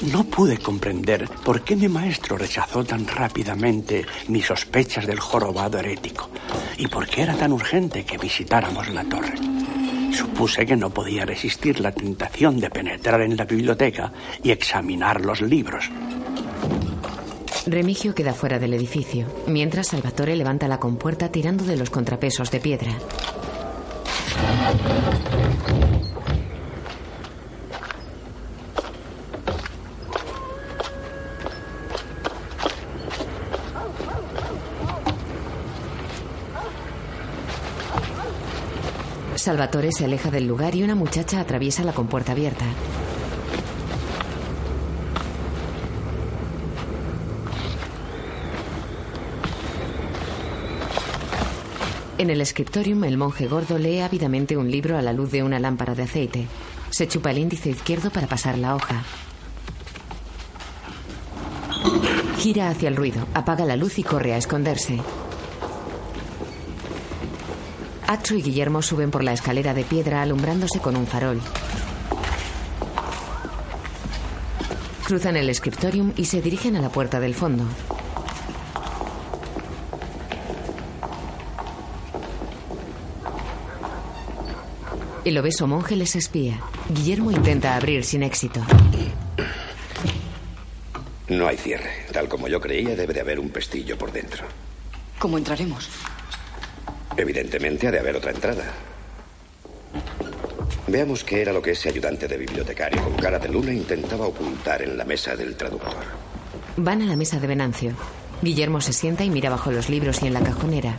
No pude comprender por qué mi maestro rechazó tan rápidamente mis sospechas del jorobado herético y por qué era tan urgente que visitáramos la torre. Supuse que no podía resistir la tentación de penetrar en la biblioteca y examinar los libros. Remigio queda fuera del edificio, mientras Salvatore levanta la compuerta tirando de los contrapesos de piedra. Salvatore se aleja del lugar y una muchacha atraviesa la compuerta abierta. En el scriptorium, el monje gordo lee ávidamente un libro a la luz de una lámpara de aceite. Se chupa el índice izquierdo para pasar la hoja. Gira hacia el ruido, apaga la luz y corre a esconderse. Atsu y Guillermo suben por la escalera de piedra alumbrándose con un farol. Cruzan el scriptorium y se dirigen a la puerta del fondo. El obeso monje les espía. Guillermo intenta abrir sin éxito. No hay cierre. Tal como yo creía, debe de haber un pestillo por dentro. ¿Cómo entraremos? Evidentemente ha de haber otra entrada. Veamos qué era lo que ese ayudante de bibliotecario con cara de luna intentaba ocultar en la mesa del traductor. Van a la mesa de Venancio. Guillermo se sienta y mira bajo los libros y en la cajonera.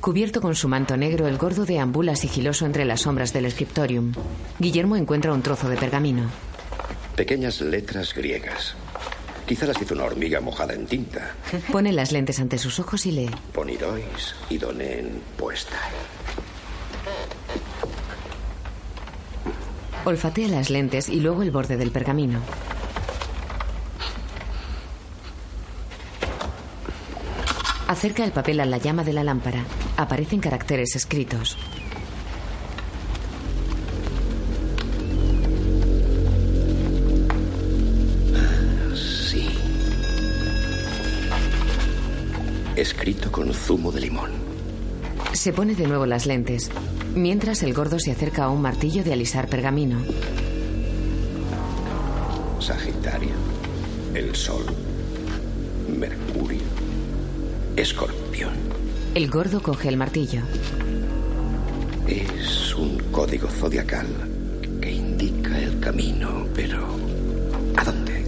Cubierto con su manto negro, el gordo deambula sigiloso entre las sombras del scriptorium. Guillermo encuentra un trozo de pergamino. Pequeñas letras griegas. Quizá las hizo una hormiga mojada en tinta. Pone las lentes ante sus ojos y lee. Ponirois idonen puesta. Olfatea las lentes y luego el borde del pergamino. Acerca el papel a la llama de la lámpara. Aparecen caracteres escritos. Escrito con zumo de limón. Se pone de nuevo las lentes, mientras el gordo se acerca a un martillo de alisar pergamino. Sagitario. El Sol. Mercurio. Escorpión. El gordo coge el martillo. Es un código zodiacal que indica el camino, pero ¿a dónde?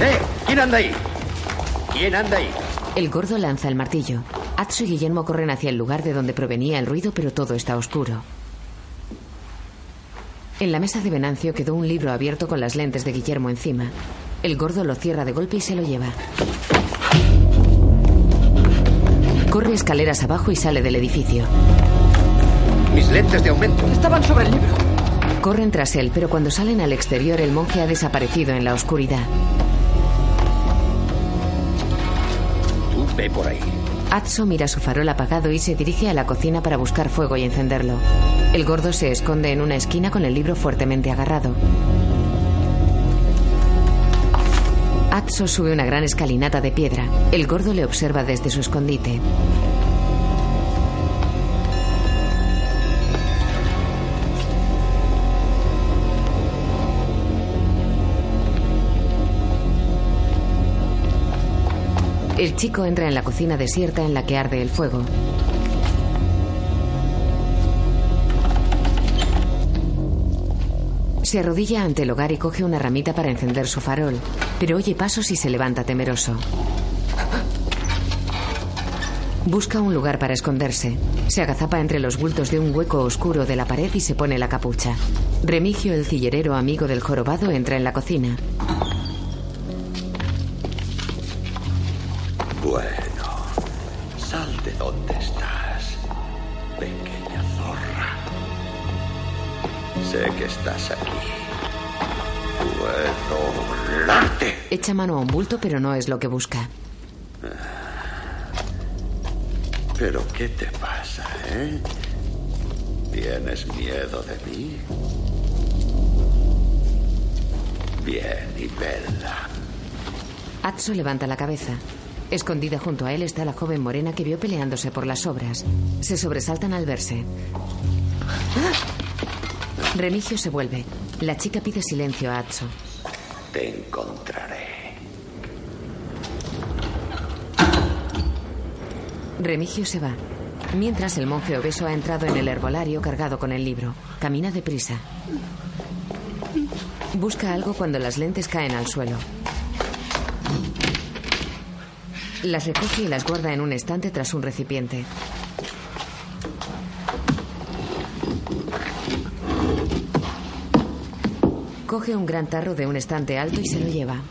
¡Eh! ¿Quién anda ahí? ¿Quién anda ahí? El gordo lanza el martillo. Atsu y Guillermo corren hacia el lugar de donde provenía el ruido, pero todo está oscuro. En la mesa de Venancio quedó un libro abierto con las lentes de Guillermo encima. El gordo lo cierra de golpe y se lo lleva. Corre escaleras abajo y sale del edificio. Mis lentes de aumento. Estaban sobre el libro. Corren tras él, pero cuando salen al exterior el monje ha desaparecido en la oscuridad. Por ahí. Atso mira su farol apagado y se dirige a la cocina para buscar fuego y encenderlo. El gordo se esconde en una esquina con el libro fuertemente agarrado. Atso sube una gran escalinata de piedra. El gordo le observa desde su escondite. El chico entra en la cocina desierta en la que arde el fuego. Se arrodilla ante el hogar y coge una ramita para encender su farol, pero oye pasos y se levanta temeroso. Busca un lugar para esconderse. Se agazapa entre los bultos de un hueco oscuro de la pared y se pone la capucha. Remigio, el cillerero amigo del jorobado, entra en la cocina. Bueno, sal de donde estás, pequeña zorra. Sé que estás aquí. Puedo volarte. Echa mano a un bulto, pero no es lo que busca. Pero ¿qué te pasa, eh? ¿Tienes miedo de mí? Bien, y Bella. Atso levanta la cabeza. Escondida junto a él está la joven morena que vio peleándose por las obras. Se sobresaltan al verse. Remigio se vuelve. La chica pide silencio a Atso. Te encontraré. Remigio se va. Mientras el monje obeso ha entrado en el herbolario cargado con el libro. Camina deprisa. Busca algo cuando las lentes caen al suelo. Las recoge y las guarda en un estante tras un recipiente. Coge un gran tarro de un estante alto y se lo lleva.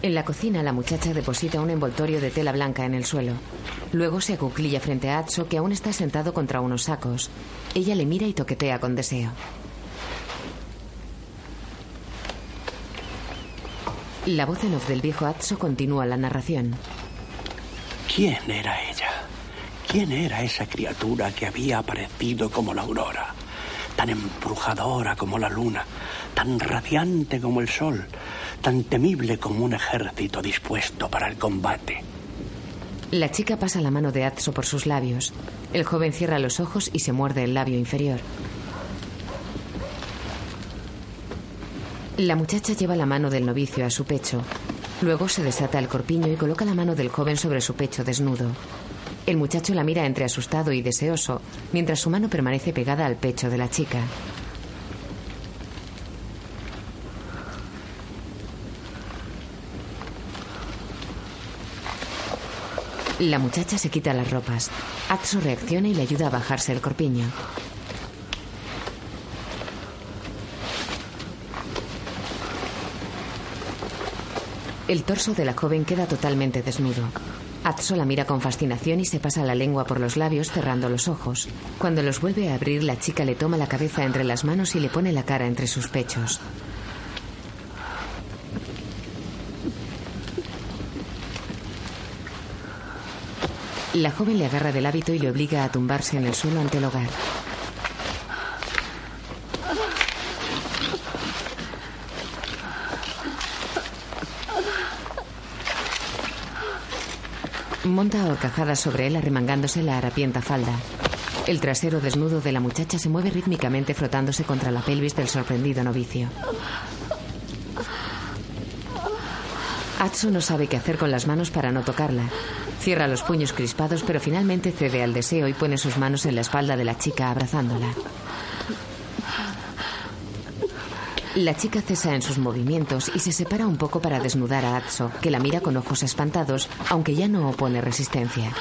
En la cocina, la muchacha deposita un envoltorio de tela blanca en el suelo. Luego se acuclilla frente a Atso, que aún está sentado contra unos sacos. Ella le mira y toquetea con deseo. La voz en off del viejo Atso continúa la narración. ¿Quién era ella? ¿Quién era esa criatura que había aparecido como la aurora? Tan embrujadora como la luna, tan radiante como el sol, tan temible como un ejército dispuesto para el combate. La chica pasa la mano de Atso por sus labios. El joven cierra los ojos y se muerde el labio inferior. La muchacha lleva la mano del novicio a su pecho. Luego se desata el corpiño y coloca la mano del joven sobre su pecho desnudo. El muchacho la mira entre asustado y deseoso, mientras su mano permanece pegada al pecho de la chica. La muchacha se quita las ropas. Atso reacciona y le ayuda a bajarse el corpiño. El torso de la joven queda totalmente desnudo. Atso la mira con fascinación y se pasa la lengua por los labios cerrando los ojos. Cuando los vuelve a abrir, la chica le toma la cabeza entre las manos y le pone la cara entre sus pechos. La joven le agarra del hábito y le obliga a tumbarse en el suelo ante el hogar. Monta a horcajadas sobre él arremangándose la harapienta falda. El trasero desnudo de la muchacha se mueve rítmicamente frotándose contra la pelvis del sorprendido novicio. Atsu no sabe qué hacer con las manos para no tocarla. Cierra los puños crispados, pero finalmente cede al deseo y pone sus manos en la espalda de la chica abrazándola. La chica cesa en sus movimientos y se separa un poco para desnudar a Atso, que la mira con ojos espantados, aunque ya no opone resistencia.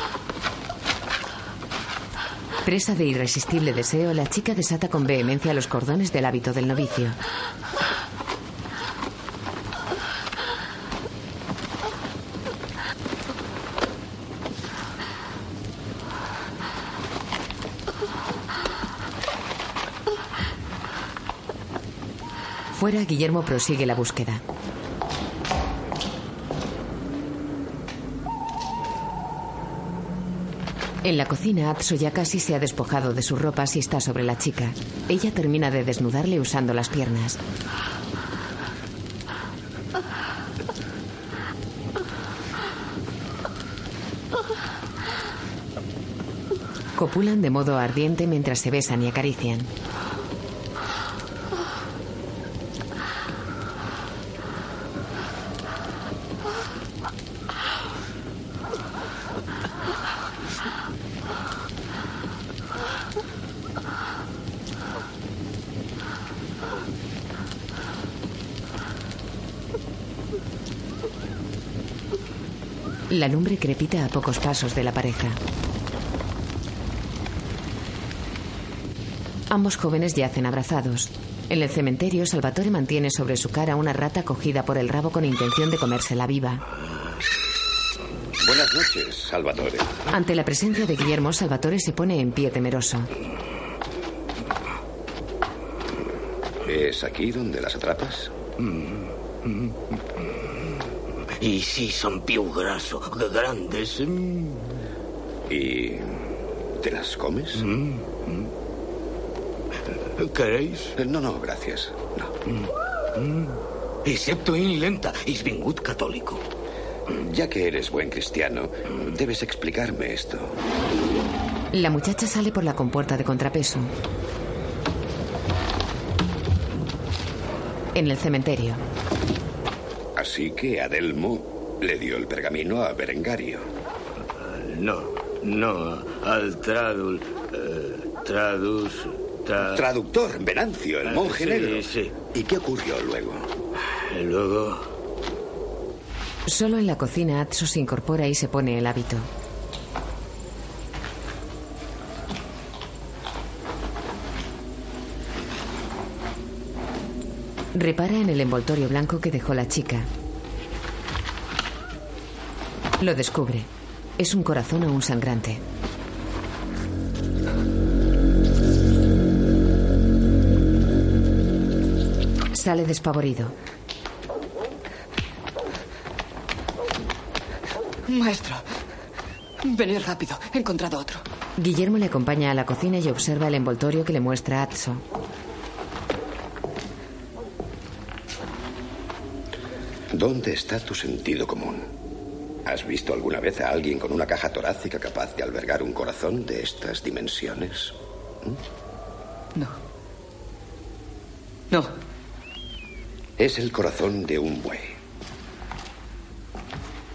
Presa de irresistible deseo, la chica desata con vehemencia los cordones del hábito del novicio. Fuera, Guillermo prosigue la búsqueda. En la cocina, Atso ya casi se ha despojado de sus ropas y está sobre la chica. Ella termina de desnudarle usando las piernas. Copulan de modo ardiente mientras se besan y acarician. La lumbre crepita a pocos pasos de la pareja. Ambos jóvenes yacen abrazados. En el cementerio, Salvatore mantiene sobre su cara una rata cogida por el rabo con intención de comérsela viva. Buenas noches, Salvatore. Ante la presencia de Guillermo, Salvatore se pone en pie temeroso. ¿Es aquí donde las atrapas? Y sí, son più graso, grandes. ¿Y te las comes? ¿Queréis? No, no, gracias. No. Excepto in lenta, is vingut católico. Ya que eres buen cristiano, debes explicarme esto. La muchacha sale por la compuerta de contrapeso. En el cementerio. Así que Adelmo le dio el pergamino a Berengario. No, no, al tradul. eh, tradus. tra- Traductor, Venancio, el Ah, monje sí, negro. sí. ¿Y qué ocurrió luego? Luego. Solo en la cocina, Atso se incorpora y se pone el hábito. Repara en el envoltorio blanco que dejó la chica. Lo descubre. Es un corazón aún sangrante. Sale despavorido. Maestro, venid rápido. He encontrado otro. Guillermo le acompaña a la cocina y observa el envoltorio que le muestra Atso. ¿Dónde está tu sentido común? ¿Has visto alguna vez a alguien con una caja torácica capaz de albergar un corazón de estas dimensiones? ¿Mm? No. No. Es el corazón de un buey.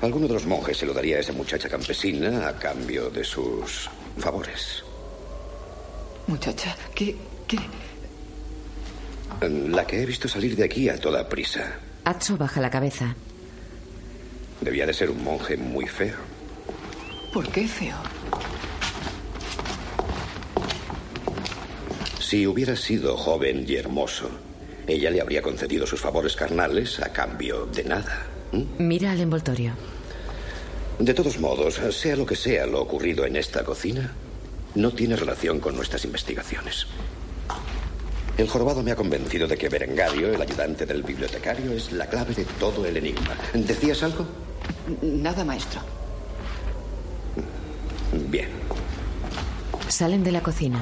Alguno de los monjes se lo daría a esa muchacha campesina a cambio de sus favores. Muchacha, ¿qué, qué? La que he visto salir de aquí a toda prisa. Atso baja la cabeza. Debía de ser un monje muy feo. ¿Por qué feo? Si hubiera sido joven y hermoso, ella le habría concedido sus favores carnales a cambio de nada. Mira al envoltorio. De todos modos, sea lo que sea lo ocurrido en esta cocina, no tiene relación con nuestras investigaciones. El jorobado me ha convencido de que Berengario, el ayudante del bibliotecario, es la clave de todo el enigma. ¿Decías algo? Nada, maestro. Bien. Salen de la cocina.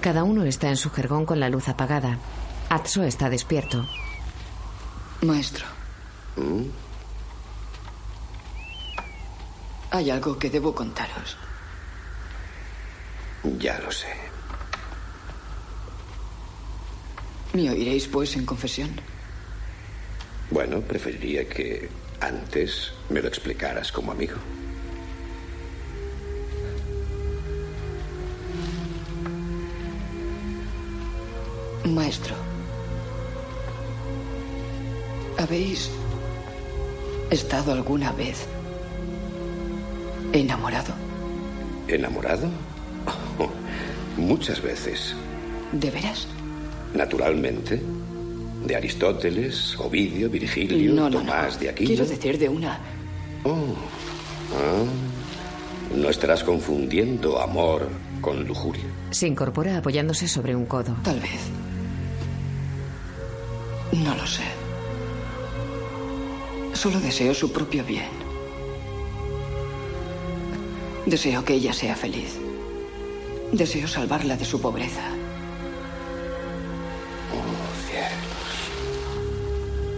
Cada uno está en su jergón con la luz apagada. Atso está despierto. Maestro. ¿Mm? Hay algo que debo contaros. Ya lo sé. ¿Me oiréis, pues, en confesión? Bueno, preferiría que antes me lo explicaras como amigo. Maestro, ¿habéis estado alguna vez enamorado? ¿Enamorado? Oh, muchas veces. ¿De veras? Naturalmente. De Aristóteles, Ovidio, Virgilio, No, no, Tomás no. de Aquino. Quiero decir de una. Oh. Ah. ¿No estarás confundiendo amor con lujuria? Se incorpora apoyándose sobre un codo. Tal vez. No lo sé. Solo deseo su propio bien. Deseo que ella sea feliz. Deseo salvarla de su pobreza.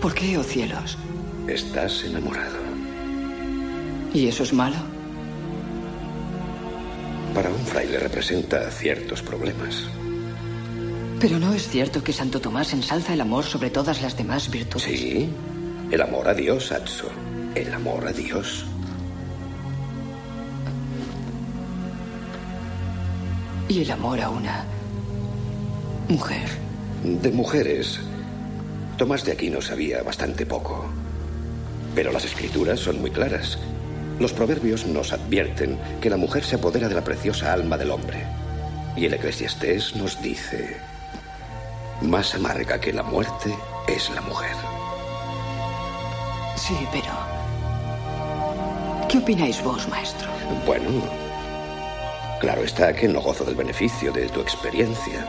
¿Por qué, oh cielos? Estás enamorado. ¿Y eso es malo? Para un fraile representa ciertos problemas. Pero no es cierto que Santo Tomás ensalza el amor sobre todas las demás virtudes. Sí, el amor a Dios, Atso. El amor a Dios. Y el amor a una mujer. De mujeres, Tomás de Aquino sabía bastante poco. Pero las escrituras son muy claras. Los proverbios nos advierten que la mujer se apodera de la preciosa alma del hombre. Y el eclesiastés nos dice, más amarga que la muerte es la mujer. Sí, pero... ¿Qué opináis vos, maestro? Bueno, claro está que no gozo del beneficio de tu experiencia,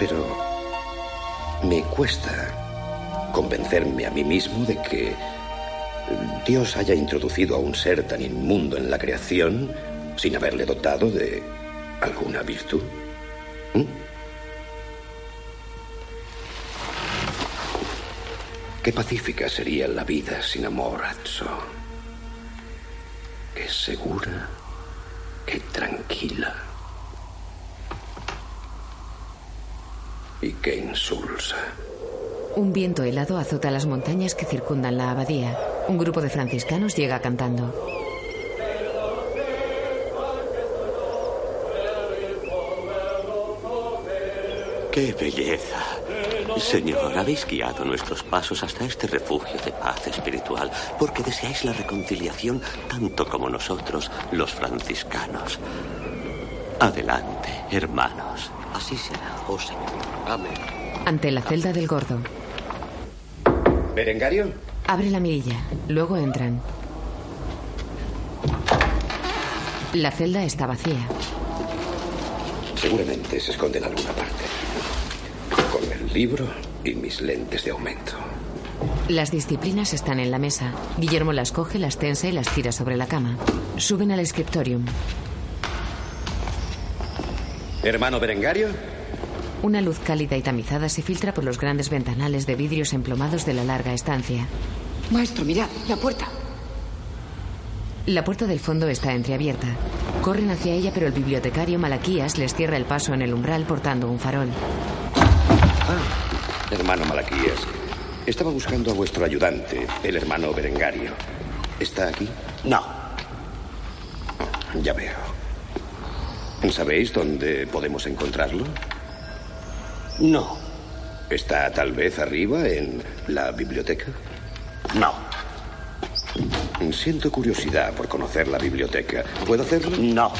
pero me cuesta convencerme a mí mismo de que Dios haya introducido a un ser tan inmundo en la creación sin haberle dotado de alguna virtud. ¿Mm? Qué pacífica sería la vida sin amor, Atso. Qué segura, qué tranquila. Y qué insulsa. Un viento helado azota las montañas que circundan la abadía. Un grupo de franciscanos llega cantando. ¡Qué belleza! Señor, habéis guiado nuestros pasos hasta este refugio de paz espiritual porque deseáis la reconciliación tanto como nosotros, los franciscanos. Adelante, hermanos. Así será, oh Señor. Amén. Ante la celda del gordo. ¿Berengario? Abre la mirilla. Luego entran. La celda está vacía. Seguramente se esconde en alguna parte. Con el libro y mis lentes de aumento. Las disciplinas están en la mesa. Guillermo las coge, las tensa y las tira sobre la cama. Suben al scriptorium. Hermano Berengario, Una luz cálida y tamizada se filtra por los grandes ventanales de vidrios emplomados de la larga estancia. Maestro, mirad, la puerta. La puerta del fondo está entreabierta. Corren hacia ella, pero el bibliotecario Malaquías les cierra el paso en el umbral portando un farol. Ah, hermano Malaquías, estaba buscando a vuestro ayudante, el hermano Berengario. ¿Está aquí? No. Ya veo. ¿Sabéis dónde podemos encontrarlo? No. ¿Está tal vez arriba en la biblioteca? No. Siento curiosidad por conocer la biblioteca. ¿Puedo hacerlo? No.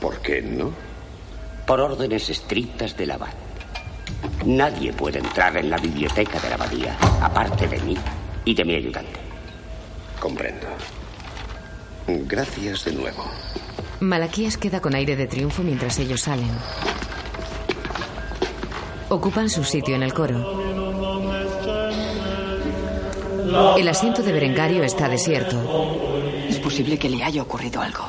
¿Por qué no? Por órdenes estrictas del abad. Nadie puede entrar en la biblioteca de la abadía, aparte de mí y de mi ayudante. Comprendo. Gracias de nuevo. Malaquías queda con aire de triunfo mientras ellos salen. Ocupan su sitio en el coro. El asiento de Berengario está desierto. Es posible que le haya ocurrido algo.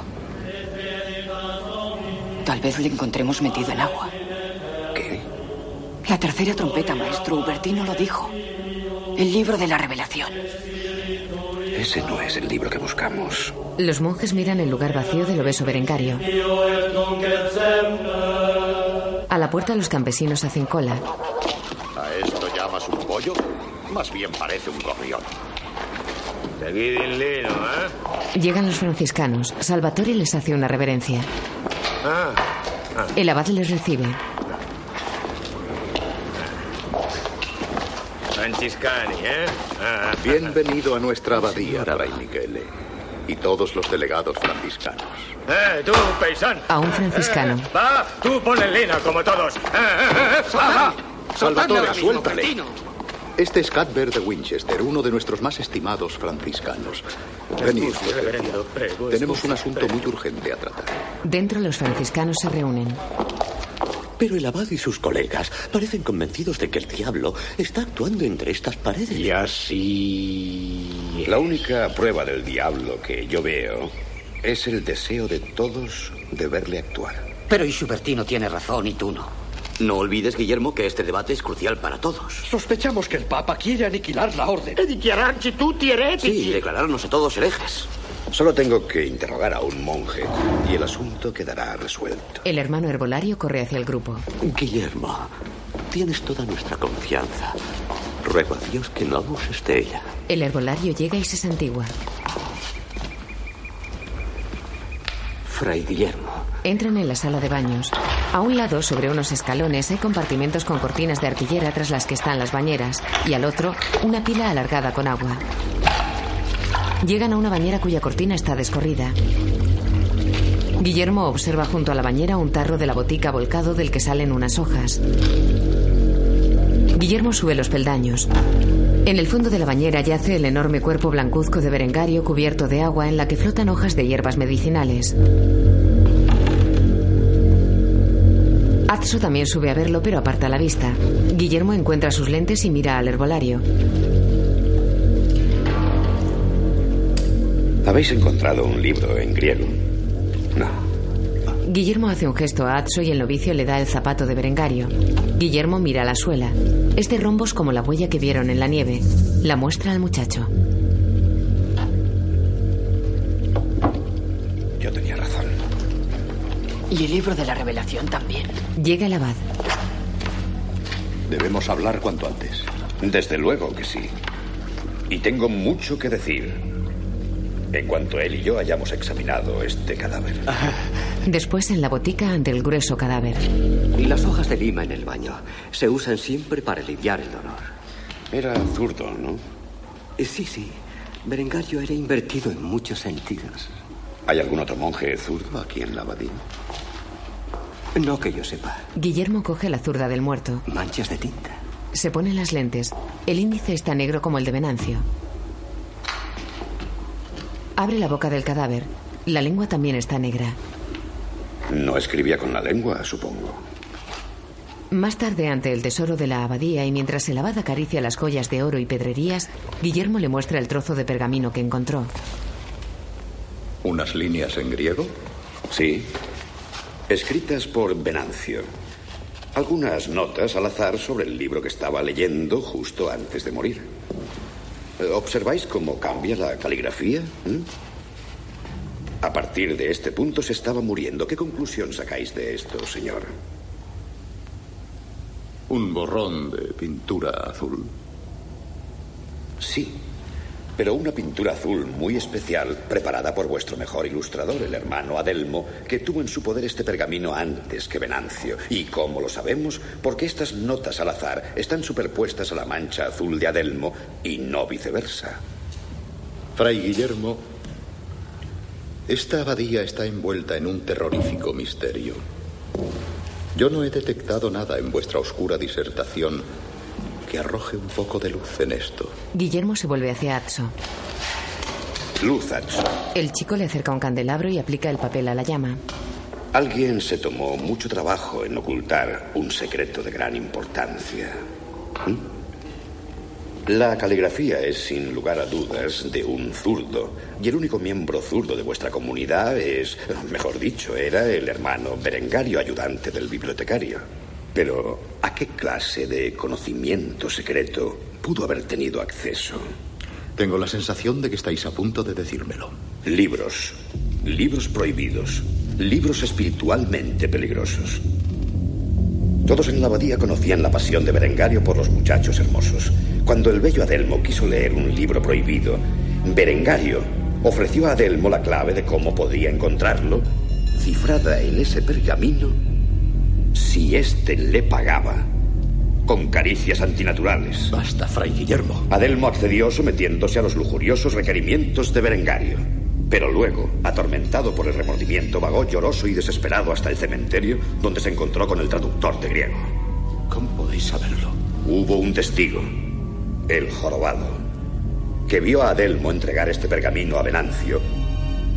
Tal vez le encontremos metido en agua. ¿Qué? La tercera trompeta, maestro Hubertino lo dijo. El libro de la revelación. Ese no es el libro que buscamos. Los monjes miran el lugar vacío del obeso Berengario. A la puerta los campesinos hacen cola. ¿A esto llamas un pollo? Más bien parece un gorrión. Seguid en lino, ¿eh? Llegan los franciscanos. Salvatore les hace una reverencia. Ah, ah. El abad les recibe. Franciscani, ¿eh? Ah, Bienvenido a nuestra abadía, Fray Michele. Y todos los delegados franciscanos. ¡Eh, tú, paisano! A un franciscano. Eh, va, tú pon en lino como todos. ¡Eh, eh, eh! va, va! Salvatore, suéltale. Este es Cadbert de Winchester, uno de nuestros más estimados franciscanos. Venid, reverendo, Tenemos un asunto muy urgente a tratar. Dentro los franciscanos se reúnen. Pero el abad y sus colegas parecen convencidos de que el diablo está actuando entre estas paredes. Y así... La única prueba del diablo que yo veo es el deseo de todos de verle actuar. Pero Isubertino tiene razón y tú no. No olvides, Guillermo, que este debate es crucial para todos. Sospechamos que el Papa quiere aniquilar la orden. Dichiararci tutti eretici. Sí, y declararnos a todos herejes. Solo tengo que interrogar a un monje y el asunto quedará resuelto. El hermano herbolario corre hacia el grupo. Guillermo, tienes toda nuestra confianza. Ruego a Dios que no abuses de ella. El herbolario llega y se santigua. Fray Guillermo. Entran en la sala de baños. A un lado, sobre unos escalones, hay compartimentos con cortinas de arpillera tras las que están las bañeras. Y al otro, una pila alargada con agua. Llegan a una bañera cuya cortina está descorrida. Guillermo observa junto a la bañera un tarro de la botica volcado del que salen unas hojas. Guillermo sube los peldaños. En el fondo de la bañera yace el enorme cuerpo blancuzco de Berengario cubierto de agua en la que flotan hojas de hierbas medicinales. Azzo también sube a verlo, pero aparta la vista. Guillermo encuentra sus lentes y mira al herbolario. ¿Habéis encontrado un libro en griego? No. Guillermo hace un gesto a Azzo y el novicio le da el zapato de Berengario. Guillermo mira la suela. Es de rombos como la huella que vieron en la nieve. La muestra al muchacho. Yo tenía razón. Y el libro de la revelación también. Llega el abad. Debemos hablar cuanto antes. Desde luego que sí. Y tengo mucho que decir. En cuanto él y yo hayamos examinado este cadáver. Después en la botica ante el grueso cadáver. Las hojas de lima en el baño se usan siempre para aliviar el dolor. Era zurdo, ¿no? Eh, Sí, sí. Berengario era invertido en muchos sentidos. ¿Hay algún otro monje zurdo aquí en la abadía? No que yo sepa. Guillermo coge la zurda del muerto. Manchas de tinta. Se pone las lentes. El índice está negro como el de Venancio. Abre la boca del cadáver. La lengua también está negra. No escribía con la lengua, supongo. Más tarde, ante el tesoro de la abadía y mientras el abad acaricia las joyas de oro y pedrerías, Guillermo le muestra el trozo de pergamino que encontró. ¿Unas líneas en griego? Sí. escritas por Venancio. Algunas notas al azar sobre el libro que estaba leyendo justo antes de morir. ¿Observáis cómo cambia la caligrafía? ¿Mm? A partir de este punto se estaba muriendo. ¿Qué conclusión sacáis de esto, señor? Un borrón de pintura azul. Sí, pero una pintura azul muy especial preparada por vuestro mejor ilustrador, el hermano Adelmo, que tuvo en su poder este pergamino antes que Venancio. Y cómo lo sabemos, porque estas notas al azar están superpuestas a la mancha azul de Adelmo y no viceversa. Fray Guillermo, esta abadía está envuelta en un terrorífico misterio. Yo no he detectado nada en vuestra oscura disertación que arroje un poco de luz en esto. Guillermo se vuelve hacia Atso. Luz, Atso. El chico le acerca un candelabro y aplica el papel a la llama. Alguien se tomó mucho trabajo en ocultar un secreto de gran importancia. ¿Mm? La caligrafía es, sin lugar a dudas, de un zurdo. Y el único miembro zurdo de vuestra comunidad es, mejor dicho, era el hermano Berengario, ayudante del bibliotecario. Pero, ¿a qué clase de conocimiento secreto pudo haber tenido acceso? Tengo la sensación de que estáis a punto de decírmelo. Libros. Libros prohibidos. Libros espiritualmente peligrosos. Todos en la abadía conocían la pasión de Berengario por los muchachos hermosos. Cuando el bello Adelmo quiso leer un libro prohibido, Berengario ofreció a Adelmo la clave de cómo podía encontrarlo, cifrada en ese pergamino, si éste le pagaba con caricias antinaturales. Basta, Fray Guillermo. Adelmo accedió sometiéndose a los lujuriosos requerimientos de Berengario. Pero luego, atormentado por el remordimiento, vagó lloroso y desesperado hasta el cementerio, donde se encontró con el traductor de griego. ¿Cómo podéis saberlo? Hubo un testigo, el jorobado, que vio a Adelmo entregar este pergamino a Venancio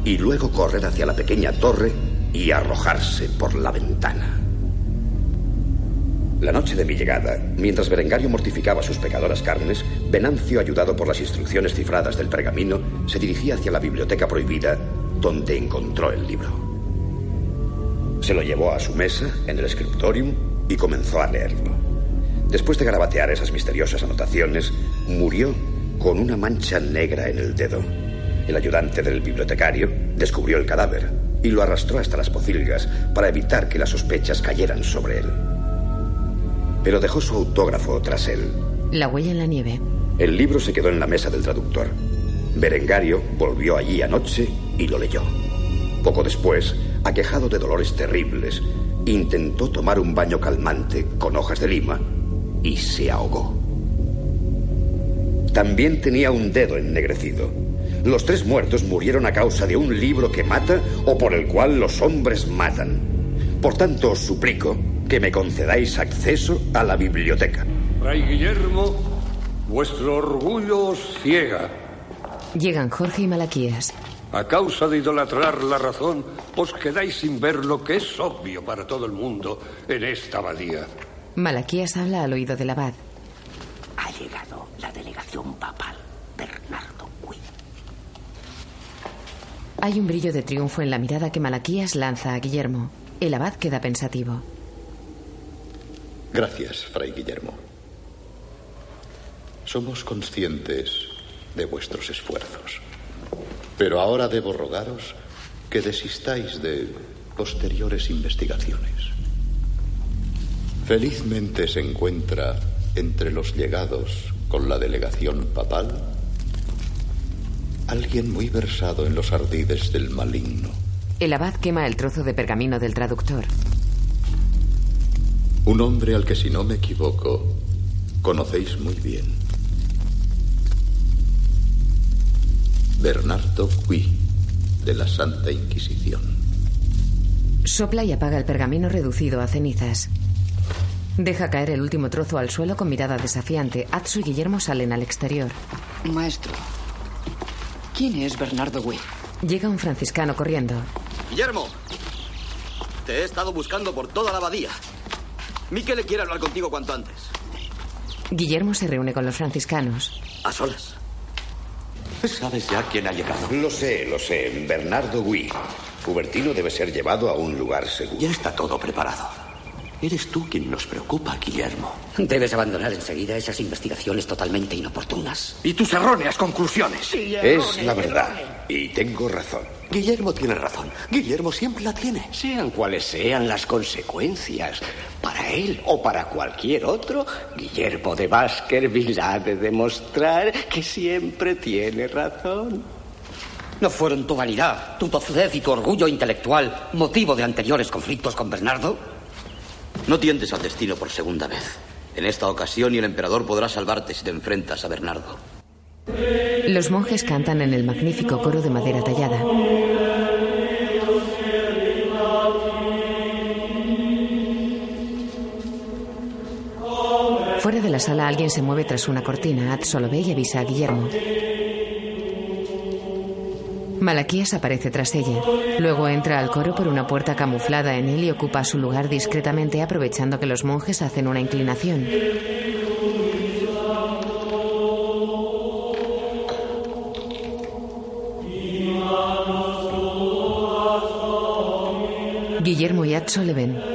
y luego correr hacia la pequeña torre y arrojarse por la ventana. La noche de mi llegada, mientras Berengario mortificaba sus pecadoras carnes, Venancio, ayudado por las instrucciones cifradas del pergamino, se dirigía hacia la biblioteca prohibida, donde encontró el libro. Se lo llevó a su mesa, en el scriptorium, y comenzó a leerlo. Después de garabatear esas misteriosas anotaciones, murió con una mancha negra en el dedo. El ayudante del bibliotecario descubrió el cadáver y lo arrastró hasta las pocilgas para evitar que las sospechas cayeran sobre él pero dejó su autógrafo tras él. La huella en la nieve. El libro se quedó en la mesa del traductor. Berengario volvió allí anoche y lo leyó. Poco después, aquejado de dolores terribles, intentó tomar un baño calmante con hojas de lima y se ahogó. También tenía un dedo ennegrecido. Los tres muertos murieron a causa de un libro que mata o por el cual los hombres matan. Por tanto, os suplico que me concedáis acceso a la biblioteca. Fray Guillermo, vuestro orgullo os ciega. Llegan Jorge y Malaquías. A causa de idolatrar la razón, os quedáis sin ver lo que es obvio para todo el mundo en esta abadía. Malaquías habla al oído del abad. Ha llegado la delegación papal, Bernardo Cui. Hay un brillo de triunfo en la mirada que Malaquías lanza a Guillermo. El abad queda pensativo. Gracias, Fray Guillermo. Somos conscientes de vuestros esfuerzos. Pero ahora debo rogaros que desistáis de posteriores investigaciones. Felizmente se encuentra entre los llegados con la delegación papal alguien muy versado en los ardides del maligno. El abad quema el trozo de pergamino del traductor. Un hombre al que, si no me equivoco, conocéis muy bien. Bernardo Cui, de la Santa Inquisición. Sopla y apaga el pergamino reducido a cenizas. Deja caer el último trozo al suelo con mirada desafiante. Atsu y Guillermo salen al exterior. Maestro, ¿quién es Bernardo Cui? Llega un franciscano corriendo. Guillermo, te he estado buscando por toda la abadía. Miquel quiere hablar contigo cuanto antes. Guillermo se reúne con los franciscanos. A solas. ¿Sabes ya quién ha llegado? Lo sé, lo sé. Bernardo Gui. Cubertino debe ser llevado a un lugar seguro. Ya está todo preparado. Eres tú quien nos preocupa, Guillermo. Debes abandonar enseguida esas investigaciones totalmente inoportunas. Y tus erróneas conclusiones. Es la verdad. Y tengo razón. Guillermo tiene razón. Guillermo siempre la tiene. Sean cuales sean las consecuencias, para él o para cualquier otro, Guillermo de Baskerville ha de demostrar que siempre tiene razón. ¿No fueron tu vanidad, tu tozudez y tu orgullo intelectual motivo de anteriores conflictos con Bernardo? No tientes al destino por segunda vez. En esta ocasión ni el emperador podrá salvarte si te enfrentas a Bernardo. Los monjes cantan en el magnífico coro de madera tallada. Fuera de la sala alguien se mueve tras una cortina. Ad solo ve y avisa a Guillermo. Malaquías aparece tras ella. Luego entra al coro por una puerta camuflada en él y ocupa su lugar discretamente aprovechando que los monjes hacen una inclinación. Guillermo y Atso le ven.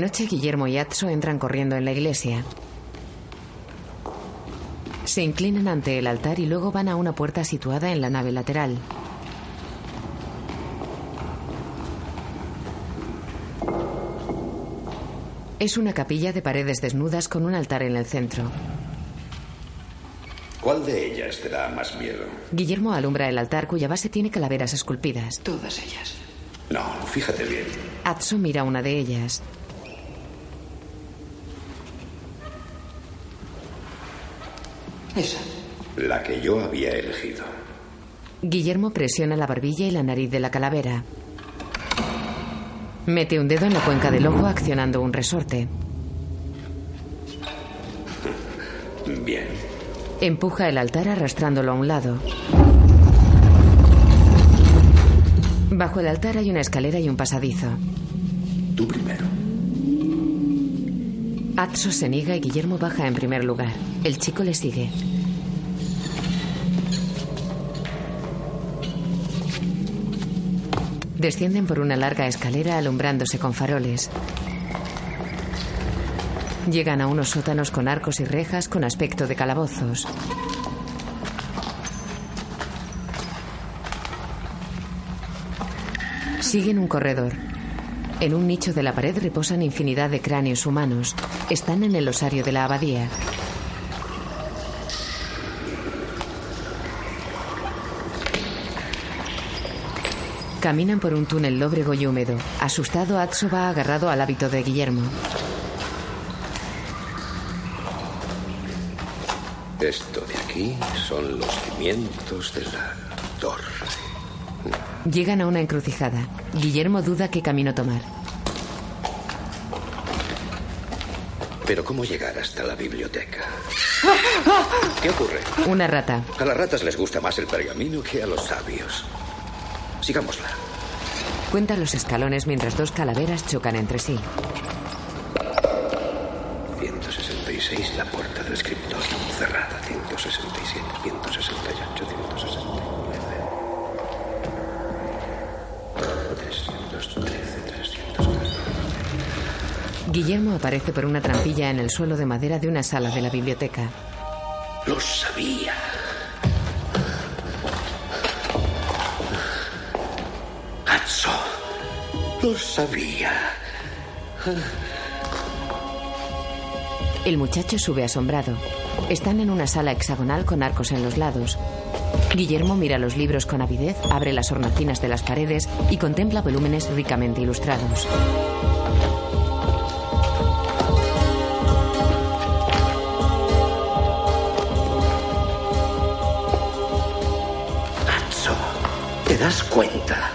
Noche, Guillermo y Atso entran corriendo en la iglesia. Se inclinan ante el altar y luego van a una puerta situada en la nave lateral. Es una capilla de paredes desnudas con un altar en el centro. ¿Cuál de ellas te da más miedo? Guillermo alumbra el altar cuya base tiene calaveras esculpidas. Todas ellas. No, fíjate bien. Atso mira una de ellas. Esa. La que yo había elegido. Guillermo presiona la barbilla y la nariz de la calavera. Mete un dedo en la cuenca del ojo accionando un resorte. Bien. Empuja el altar arrastrándolo a un lado. Bajo el altar hay una escalera y un pasadizo. Tú primero. Atso se niega y Guillermo baja en primer lugar. El chico le sigue. Descienden por una larga escalera alumbrándose con faroles. Llegan a unos sótanos con arcos y rejas con aspecto de calabozos. Siguen un corredor. En un nicho de la pared reposan infinidad de cráneos humanos. Están en el osario de la abadía. Caminan por un túnel lóbrego y húmedo. Asustado, Atso va agarrado al hábito de Guillermo. Esto de aquí son los cimientos de la torre. Llegan a una encrucijada. Guillermo duda qué camino tomar. Pero ¿cómo llegar hasta la biblioteca? ¿Qué ocurre? Una rata. A las ratas les gusta más el pergamino que a los sabios. Sigámosla. Cuenta los escalones mientras dos calaveras chocan entre sí. 166, la puerta del escritorio cerrada. 167, 168, Guillermo aparece por una trampilla en el suelo de madera de una sala de la biblioteca. Lo sabía. Atso. Lo sabía. El muchacho sube asombrado. Están en una sala hexagonal con arcos en los lados. Guillermo mira los libros con avidez, abre las hornacinas de las paredes y contempla volúmenes ricamente ilustrados. Das cuenta?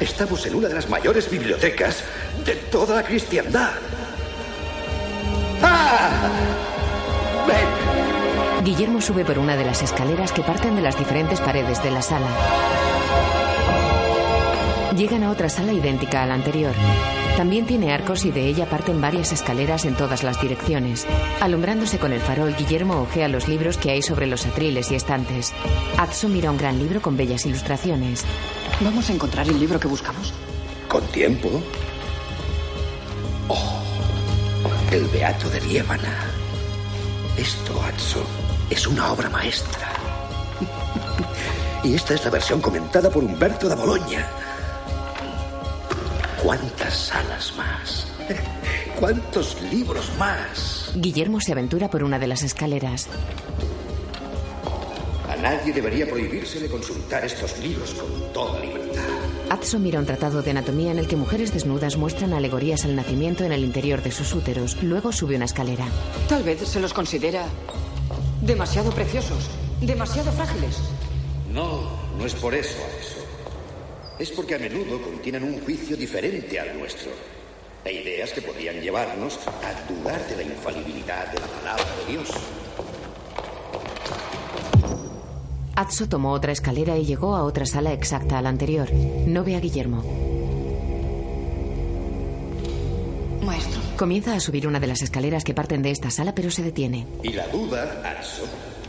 Estamos en una de las mayores bibliotecas de toda la cristiandad. ¡Ah! ¡Ven! Guillermo sube por una de las escaleras que parten de las diferentes paredes de la sala. Llegan a otra sala idéntica a la anterior. También tiene arcos y de ella parten varias escaleras en todas las direcciones. Alumbrándose con el farol, Guillermo ojea los libros que hay sobre los atriles y estantes. Atso mira un gran libro con bellas ilustraciones. ¿Vamos a encontrar el libro que buscamos? ¿Con tiempo? Oh, el Beato de Liébana. Esto, Atso, es una obra maestra. y esta es la versión comentada por Humberto da Bologna. ¿Cuántas salas más? ¿Cuántos libros más? Guillermo se aventura por una de las escaleras. A nadie debería prohibírsele consultar estos libros con toda libertad. Atso mira un tratado de anatomía en el que mujeres desnudas muestran alegorías al nacimiento en el interior de sus úteros. Luego sube una escalera. Tal vez se los considera demasiado preciosos, demasiado frágiles. No, no es por eso, Atso. Es porque a menudo contienen un juicio diferente al nuestro. E ideas que podrían llevarnos a dudar de la infalibilidad de la palabra de Dios. Atso tomó otra escalera y llegó a otra sala exacta a la anterior. No ve a Guillermo. Maestro. Comienza a subir una de las escaleras que parten de esta sala, pero se detiene. Y la duda, Atso,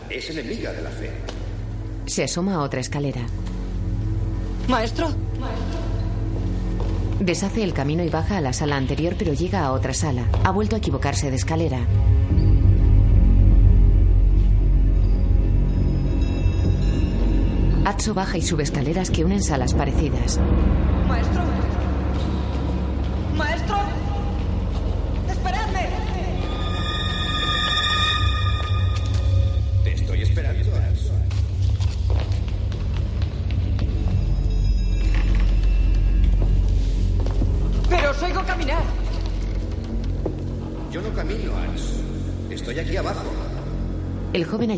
es enemiga de la fe. Se asoma a otra escalera. Maestro. Deshace el camino y baja a la sala anterior, pero llega a otra sala. Ha vuelto a equivocarse de escalera. Atso baja y sube escaleras que unen salas parecidas. Maestro. Maestro.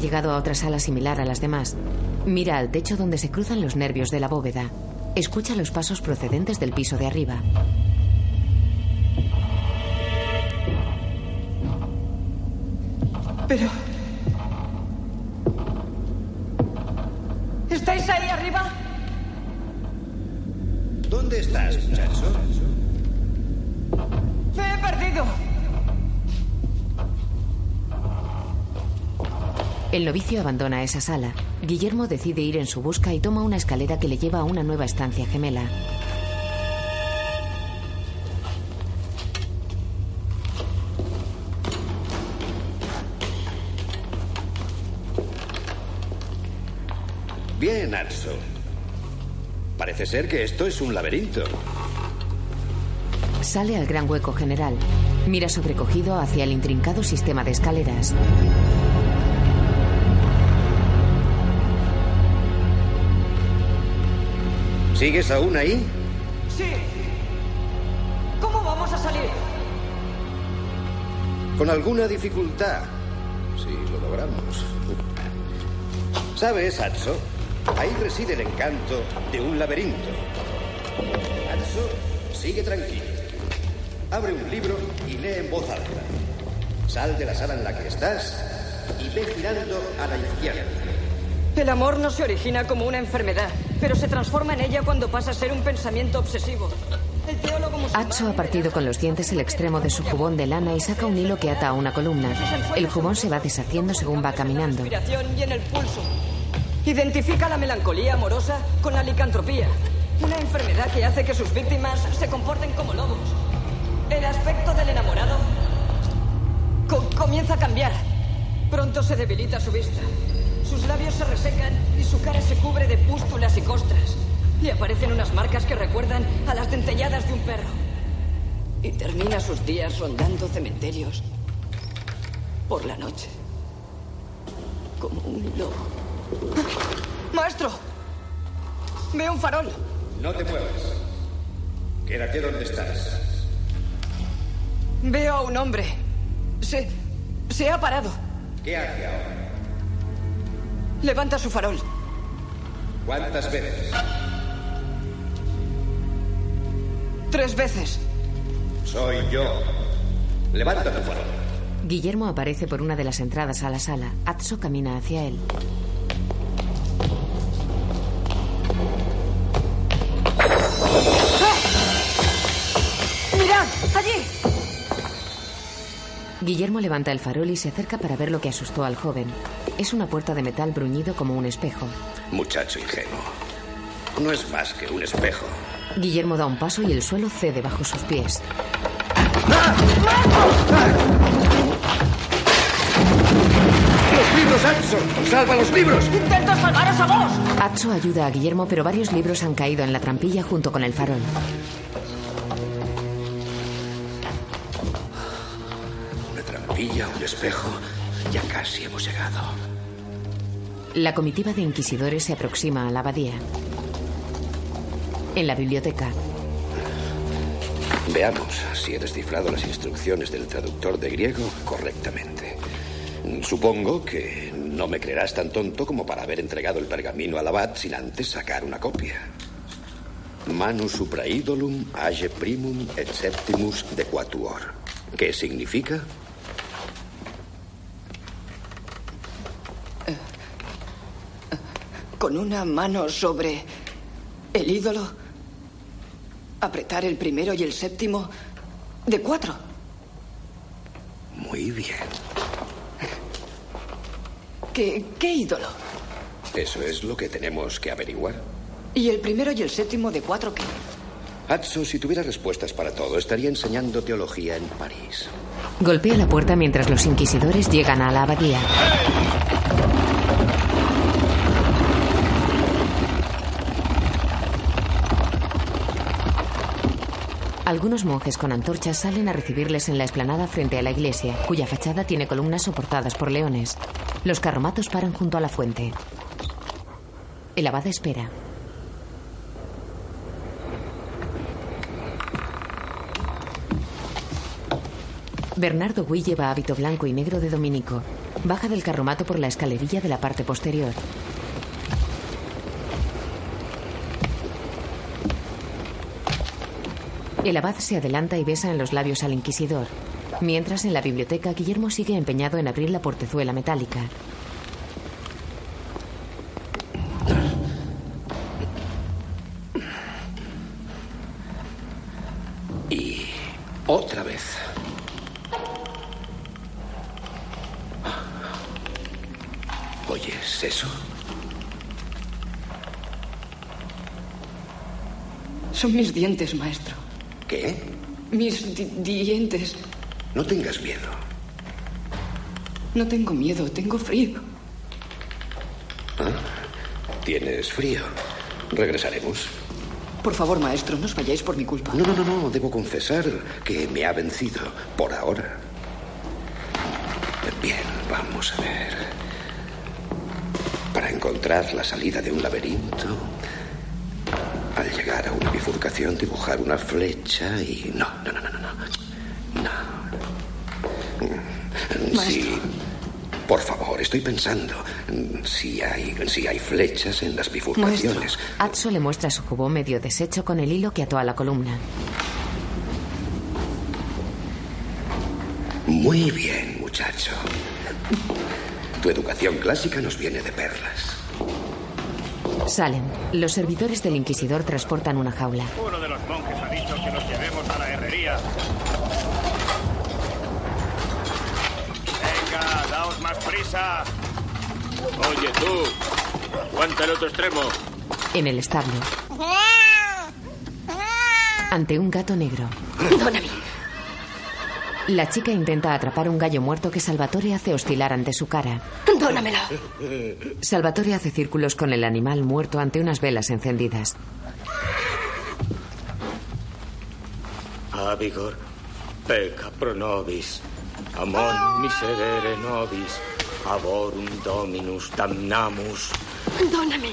Llegado a otra sala similar a las demás. Mira al techo donde se cruzan los nervios de la bóveda. Escucha los pasos procedentes del piso de arriba. Pero... novicio abandona esa sala. Guillermo decide ir en su busca y toma una escalera que le lleva a una nueva estancia gemela. Bien, Atso. Parece ser que esto es un laberinto. Sale al gran hueco general. Mira sobrecogido hacia el intrincado sistema de escaleras. ¿Sigues aún ahí? Sí. ¿Cómo vamos a salir? Con alguna dificultad. Si lo logramos. ¿Sabes, Atso? Ahí reside el encanto de un laberinto. Atso, sigue tranquilo. Abre un libro y lee en voz alta. Sal de la sala en la que estás y ve girando a la izquierda. El amor no se origina como una enfermedad, pero se transforma en ella cuando pasa a ser un pensamiento obsesivo. El. Hacho ha partido con los dientes el extremo de su jubón de lana y saca un hilo que ata a una columna. El jubón se va deshaciendo según va caminando. y en el pulso. Identifica la melancolía amorosa con la licantropía, una enfermedad que hace que sus víctimas se comporten como lobos. El aspecto del enamorado co- comienza a cambiar. Pronto se debilita su vista. Sus labios se resecan y su cara se cubre de pústulas y costras. Le aparecen unas marcas que recuerdan a las dentelladas de un perro. Y termina sus días rondando cementerios por la noche. Como un lobo. ¡Maestro! Veo un farol. No te muevas. Quédate donde estás. Veo a un hombre. Se. se ha parado. ¿Qué hace ahora? Levanta su farol. ¿Cuántas veces? Tres veces. Soy yo. Levanta tu farol. Guillermo aparece por una de las entradas a la sala. Atso camina hacia él. ¡Allí! Guillermo levanta el farol y se acerca para ver lo que asustó al joven. Es una puerta de metal bruñido como un espejo. Muchacho ingenuo. No es más que un espejo. Guillermo da un paso y el suelo cede bajo sus pies. ¡Los libros, Atso! ¡Salva los libros! ¡Intento salvaros a vos! Atso ayuda a Guillermo, pero varios libros han caído en la trampilla junto con el farol. Una trampilla, un espejo. Ya casi hemos llegado. La comitiva de inquisidores se aproxima a la abadía. En la biblioteca, Veamos si he descifrado las instrucciones del traductor de griego correctamente. Supongo que no me creerás tan tonto como para haber entregado el pergamino al abad sin antes sacar una copia. Manus supra idolum age primum et septimus de quatuor. ¿Qué significa? Con una mano sobre el ídolo, apretar el primero y el séptimo de cuatro. Muy bien. ¿Qué, qué ídolo? Eso es lo que tenemos que averiguar. ¿Y el primero y el séptimo de cuatro qué? Atso, si tuviera respuestas para todo, estaría enseñando teología en París. golpea la puerta mientras los inquisidores llegan a la abadía. Algunos monjes con antorchas salen a recibirles en la explanada frente a la iglesia, cuya fachada tiene columnas soportadas por leones. Los carromatos paran junto a la fuente. El abad espera. Bernardo Gui lleva hábito blanco y negro de dominico. Baja del carromato por la escalerilla de la parte posterior. El abad se adelanta y besa en los labios al inquisidor. Mientras en la biblioteca Guillermo sigue empeñado en abrir la portezuela metálica. Y otra vez. ¿Oyes eso? Son mis dientes, maestro. ¿Qué? Mis di- dientes. No tengas miedo. No tengo miedo, tengo frío. ¿Ah? ¿Tienes frío? Regresaremos. Por favor, maestro, no os vayáis por mi culpa. No, no, no, no. Debo confesar que me ha vencido. Por ahora. Bien, vamos a ver. Para encontrar la salida de un laberinto, al llegar a una bifurcación, dibujar una flecha y... No, no, no, no, no. No. no. Sí. Por favor, estoy pensando. Si hay, si hay flechas en las bifurcaciones. Atso le muestra su cubo medio deshecho con el hilo que ató a la columna. Muy bien, muchacho. Tu educación clásica nos viene de perlas. Salen. Los servidores del inquisidor transportan una jaula. Uno de los monjes ha dicho que nos llevemos a la herrería. Venga, daos más prisa. Oye, tú. Aguanta el otro extremo. En el establo. Ante un gato negro. Donami. La chica intenta atrapar un gallo muerto que Salvatore hace oscilar ante su cara. Dónamelo. Salvatore hace círculos con el animal muerto ante unas velas encendidas. Avigor, pecca pro nobis, amon miserere nobis, aborum dominus damnamus. Dóname.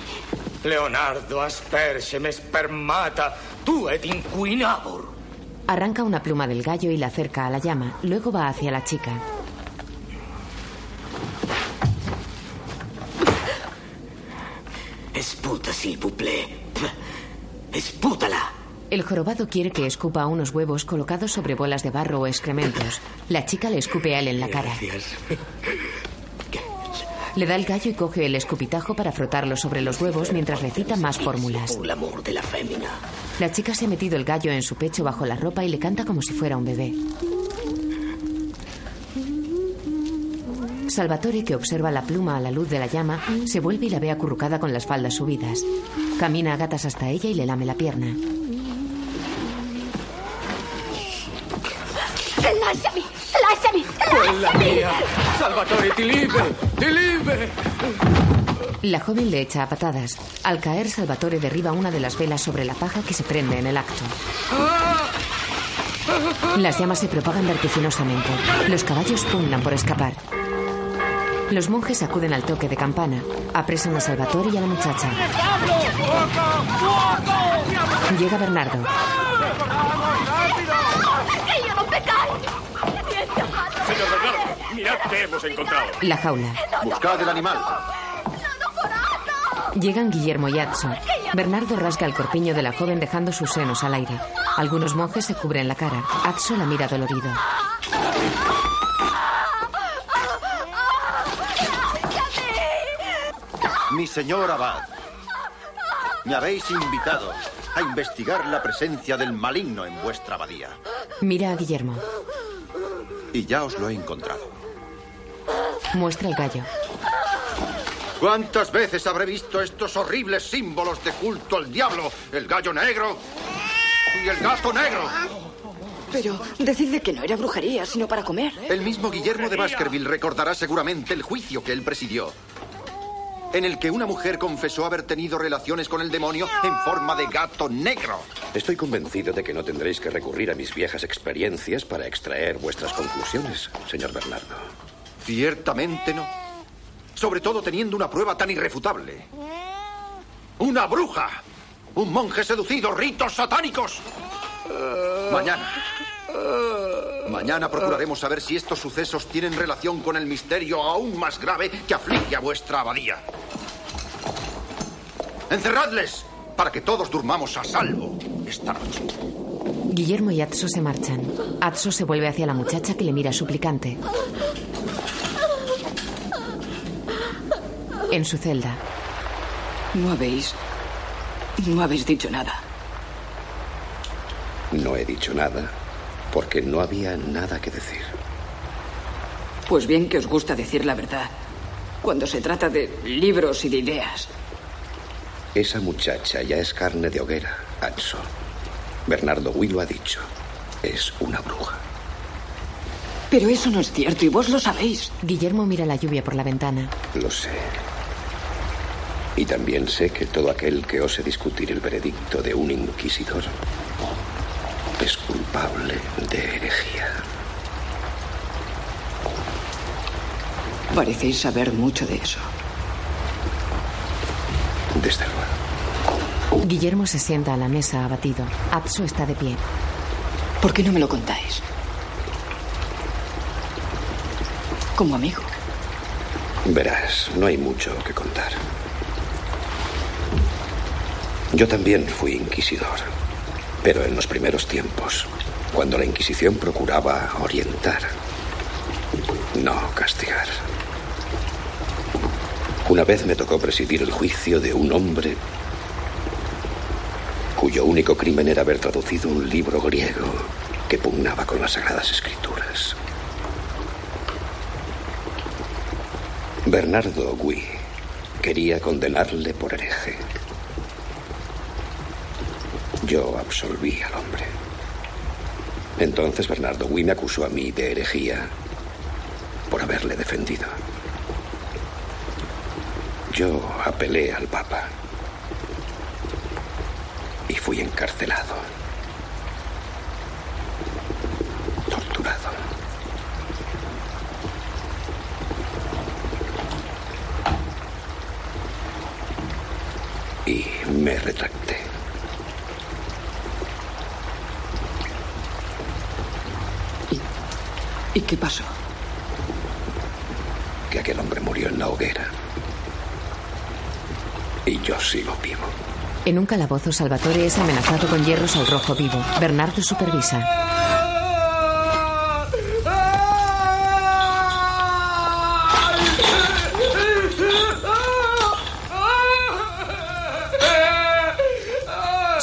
Leonardo aspergem spermata, tu et inquinabor. Arranca una pluma del gallo y la acerca a la llama. Luego va hacia la chica. Esputa, s'il vous plaît. Espútala. El jorobado quiere que escupa unos huevos colocados sobre bolas de barro o excrementos. La chica le escupe a él en la cara. Gracias. Le da el gallo y coge el escupitajo para frotarlo sobre los huevos mientras recita más fórmulas. La chica se ha metido el gallo en su pecho bajo la ropa y le canta como si fuera un bebé. Salvatore, que observa la pluma a la luz de la llama, se vuelve y la ve acurrucada con las faldas subidas. Camina a gatas hasta ella y le lame la pierna. Lasciami! Quella Lasciami! mia! Salvatore, ti libe! Ti libe! La joven le echa a patadas. Al caer, Salvatore derriba una de las velas sobre la paja que se prende en el acto. Las llamas se propagan vertiginosamente. Los caballos pugnan por escapar. Los monjes acuden al toque de campana. Apresan a Salvatore y a la muchacha. Llega Bernardo. Mirad qué hemos encontrado. La jaula. Buscad el animal. Llegan Guillermo y Atso. Bernardo rasga el corpiño de la joven dejando sus senos al aire. Algunos monjes se cubren la cara. Atso la mira dolorido. Mi señor abad, me habéis invitado a investigar la presencia del maligno en vuestra abadía. Mira a Guillermo. Y ya os lo he encontrado. Muestra el gallo. ¿Cuántas veces habré visto estos horribles símbolos de culto al diablo? El gallo negro y el gato negro. Pero decidle que no era brujería, sino para comer. El mismo Guillermo de Baskerville recordará seguramente el juicio que él presidió, en el que una mujer confesó haber tenido relaciones con el demonio en forma de gato negro. Estoy convencido de que no tendréis que recurrir a mis viejas experiencias para extraer vuestras conclusiones, señor Bernardo. Ciertamente no. Sobre todo teniendo una prueba tan irrefutable. ¡Una bruja! ¡Un monje seducido! ¡Ritos satánicos! Mañana. Mañana procuraremos saber si estos sucesos tienen relación con el misterio aún más grave que aflige a vuestra abadía. ¡Encerradles! Para que todos durmamos a salvo esta noche. Guillermo y Atso se marchan. Atso se vuelve hacia la muchacha que le mira suplicante. En su celda. No habéis. No habéis dicho nada. No he dicho nada porque no había nada que decir. Pues bien que os gusta decir la verdad. Cuando se trata de libros y de ideas. Esa muchacha ya es carne de hoguera, Atso. Bernardo Will lo ha dicho. Es una bruja. Pero eso no es cierto y vos lo sabéis. Guillermo mira la lluvia por la ventana. Lo sé. Y también sé que todo aquel que ose discutir el veredicto de un inquisidor es culpable de herejía. Parecéis saber mucho de eso. Desde luego. Guillermo se sienta a la mesa abatido. Atso está de pie. ¿Por qué no me lo contáis? Como amigo. Verás, no hay mucho que contar. Yo también fui inquisidor, pero en los primeros tiempos, cuando la Inquisición procuraba orientar, no castigar. Una vez me tocó presidir el juicio de un hombre cuyo único crimen era haber traducido un libro griego que pugnaba con las Sagradas Escrituras. Bernardo Gui quería condenarle por hereje. Yo absolví al hombre. Entonces Bernardo me acusó a mí de herejía por haberle defendido. Yo apelé al Papa y fui encarcelado, torturado. Y me retracté. ¿Y qué pasó? Que aquel hombre murió en la hoguera. Y yo sigo vivo. En un calabozo, Salvatore es amenazado con hierros al rojo vivo. Bernardo supervisa.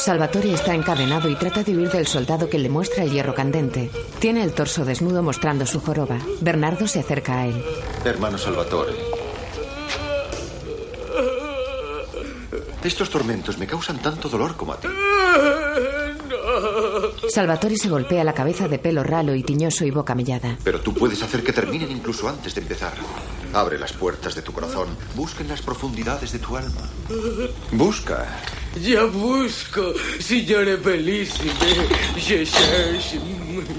Salvatore está encadenado y trata de huir del soldado que le muestra el hierro candente. Tiene el torso desnudo mostrando su joroba. Bernardo se acerca a él. Hermano Salvatore. Estos tormentos me causan tanto dolor como a ti. Salvatore se golpea la cabeza de pelo ralo y tiñoso y boca mellada. Pero tú puedes hacer que terminen incluso antes de empezar. Abre las puertas de tu corazón. Busca en las profundidades de tu alma. Busca. Ya busco, signore bellissime. Je cherche,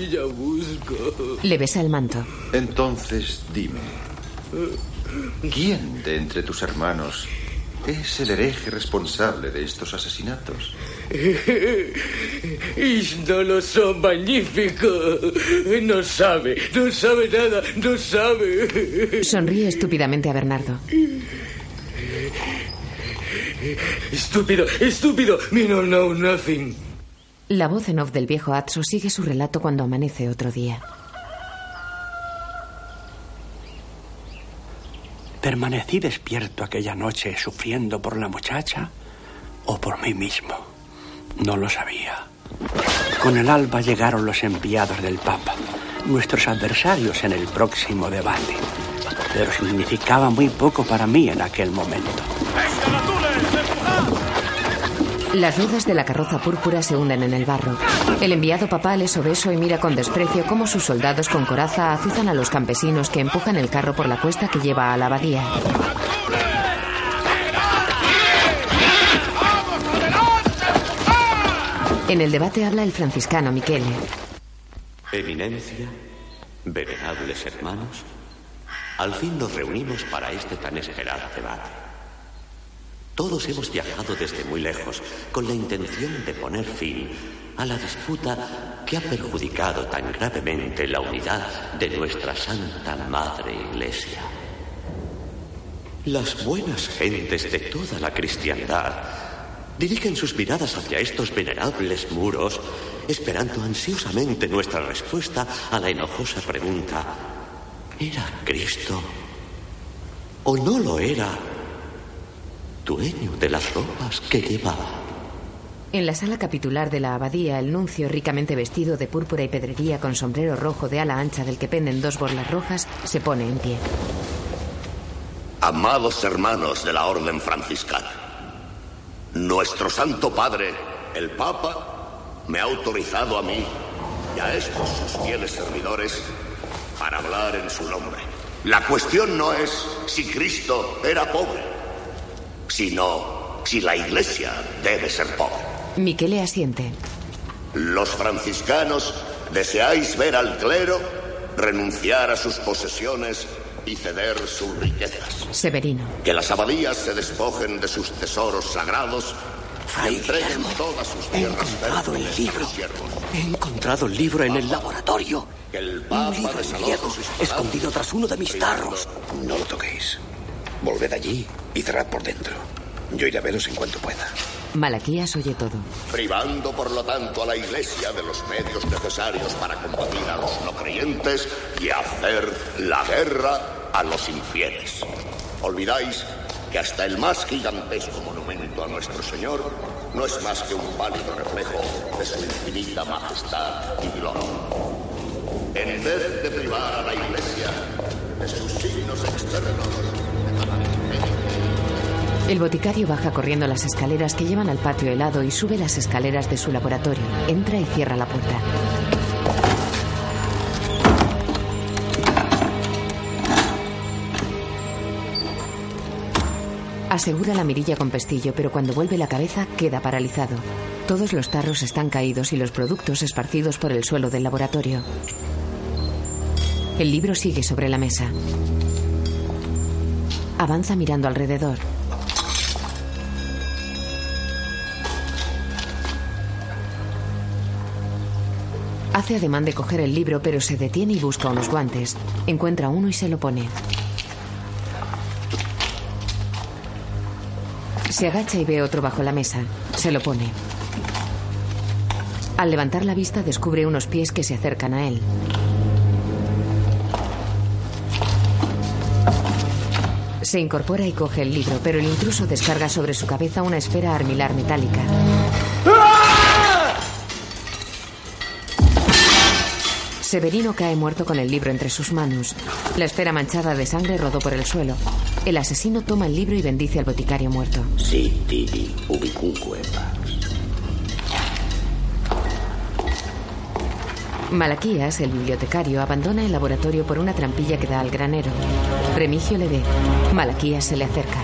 ya busco. Le besa el manto. Entonces, dime. ¿Quién de entre tus hermanos es el hereje responsable de estos asesinatos? No lo son magnífico. No sabe, no sabe nada, no sabe. Sonríe estúpidamente a Bernardo. Estúpido, estúpido. Me no know nothing. La voz en off del viejo Atso sigue su relato cuando amanece otro día. ¿Permanecí despierto aquella noche sufriendo por la muchacha o por mí mismo? No lo sabía. Con el alba llegaron los enviados del Papa, nuestros adversarios en el próximo debate. Pero significaba muy poco para mí en aquel momento. Las ruedas de la carroza púrpura se hunden en el barro. El enviado papal es obeso y mira con desprecio cómo sus soldados con coraza azuzan a los campesinos que empujan el carro por la cuesta que lleva a la abadía. En el debate habla el franciscano Michele. Eminencia, venerables hermanos, al fin nos reunimos para este tan esperado debate. Todos hemos viajado desde muy lejos con la intención de poner fin a la disputa que ha perjudicado tan gravemente la unidad de nuestra Santa Madre Iglesia. Las buenas gentes de toda la cristiandad dirigen sus miradas hacia estos venerables muros, esperando ansiosamente nuestra respuesta a la enojosa pregunta, ¿era Cristo o no lo era dueño de las ropas que llevaba? En la sala capitular de la abadía, el nuncio, ricamente vestido de púrpura y pedrería con sombrero rojo de ala ancha del que penden dos borlas rojas, se pone en pie. Amados hermanos de la Orden Franciscana, nuestro Santo Padre, el Papa, me ha autorizado a mí y a estos sus fieles servidores para hablar en su nombre. La cuestión no es si Cristo era pobre, sino si la Iglesia debe ser pobre. Miquele asiente. Los franciscanos deseáis ver al clero renunciar a sus posesiones y ceder sus riquezas. Severino. Que las abadías se despojen de sus tesoros sagrados y entreguen todas sus He tierras encontrado el libro. He encontrado el libro en el laboratorio. Que el Un libro en griego, escondido tras uno de mis tarros. No lo toquéis. Volved allí y cerrad por dentro. Yo iré a veros en cuanto pueda. Malaquías oye todo. privando por lo tanto a la Iglesia de los medios necesarios para combatir a los no creyentes y hacer la guerra a los infieles. Olvidáis que hasta el más gigantesco monumento a nuestro Señor no es más que un pálido reflejo de su infinita majestad y gloria. En vez de privar a la Iglesia de sus signos externos, El boticario baja corriendo las escaleras que llevan al patio helado y sube las escaleras de su laboratorio. Entra y cierra la puerta. Asegura la mirilla con pestillo, pero cuando vuelve la cabeza queda paralizado. Todos los tarros están caídos y los productos esparcidos por el suelo del laboratorio. El libro sigue sobre la mesa. Avanza mirando alrededor. Hace ademán de coger el libro, pero se detiene y busca unos guantes. Encuentra uno y se lo pone. Se agacha y ve otro bajo la mesa. Se lo pone. Al levantar la vista descubre unos pies que se acercan a él. Se incorpora y coge el libro, pero el intruso descarga sobre su cabeza una esfera armilar metálica. Severino cae muerto con el libro entre sus manos. La esfera manchada de sangre rodó por el suelo. El asesino toma el libro y bendice al boticario muerto. Sí, tibi, ubicunque. Malaquías, el bibliotecario, abandona el laboratorio por una trampilla que da al granero. Remigio le ve. Malaquías se le acerca.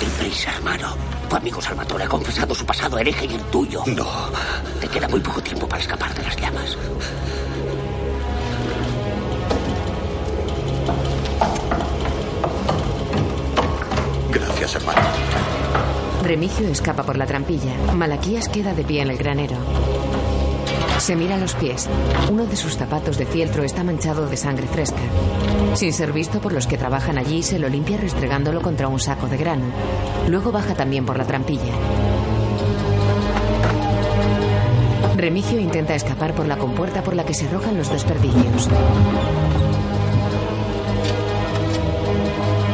Deprisa, hermano. Tu amigo Salvatore ha confesado su pasado hereje y el tuyo. No. Te queda muy poco tiempo para escapar de las llamas. Gracias, hermano. Remigio escapa por la trampilla. Malaquías queda de pie en el granero. Se mira los pies. Uno de sus zapatos de fieltro está manchado de sangre fresca. Sin ser visto por los que trabajan allí, se lo limpia restregándolo contra un saco de grano. Luego baja también por la trampilla. Remigio intenta escapar por la compuerta por la que se arrojan los desperdicios.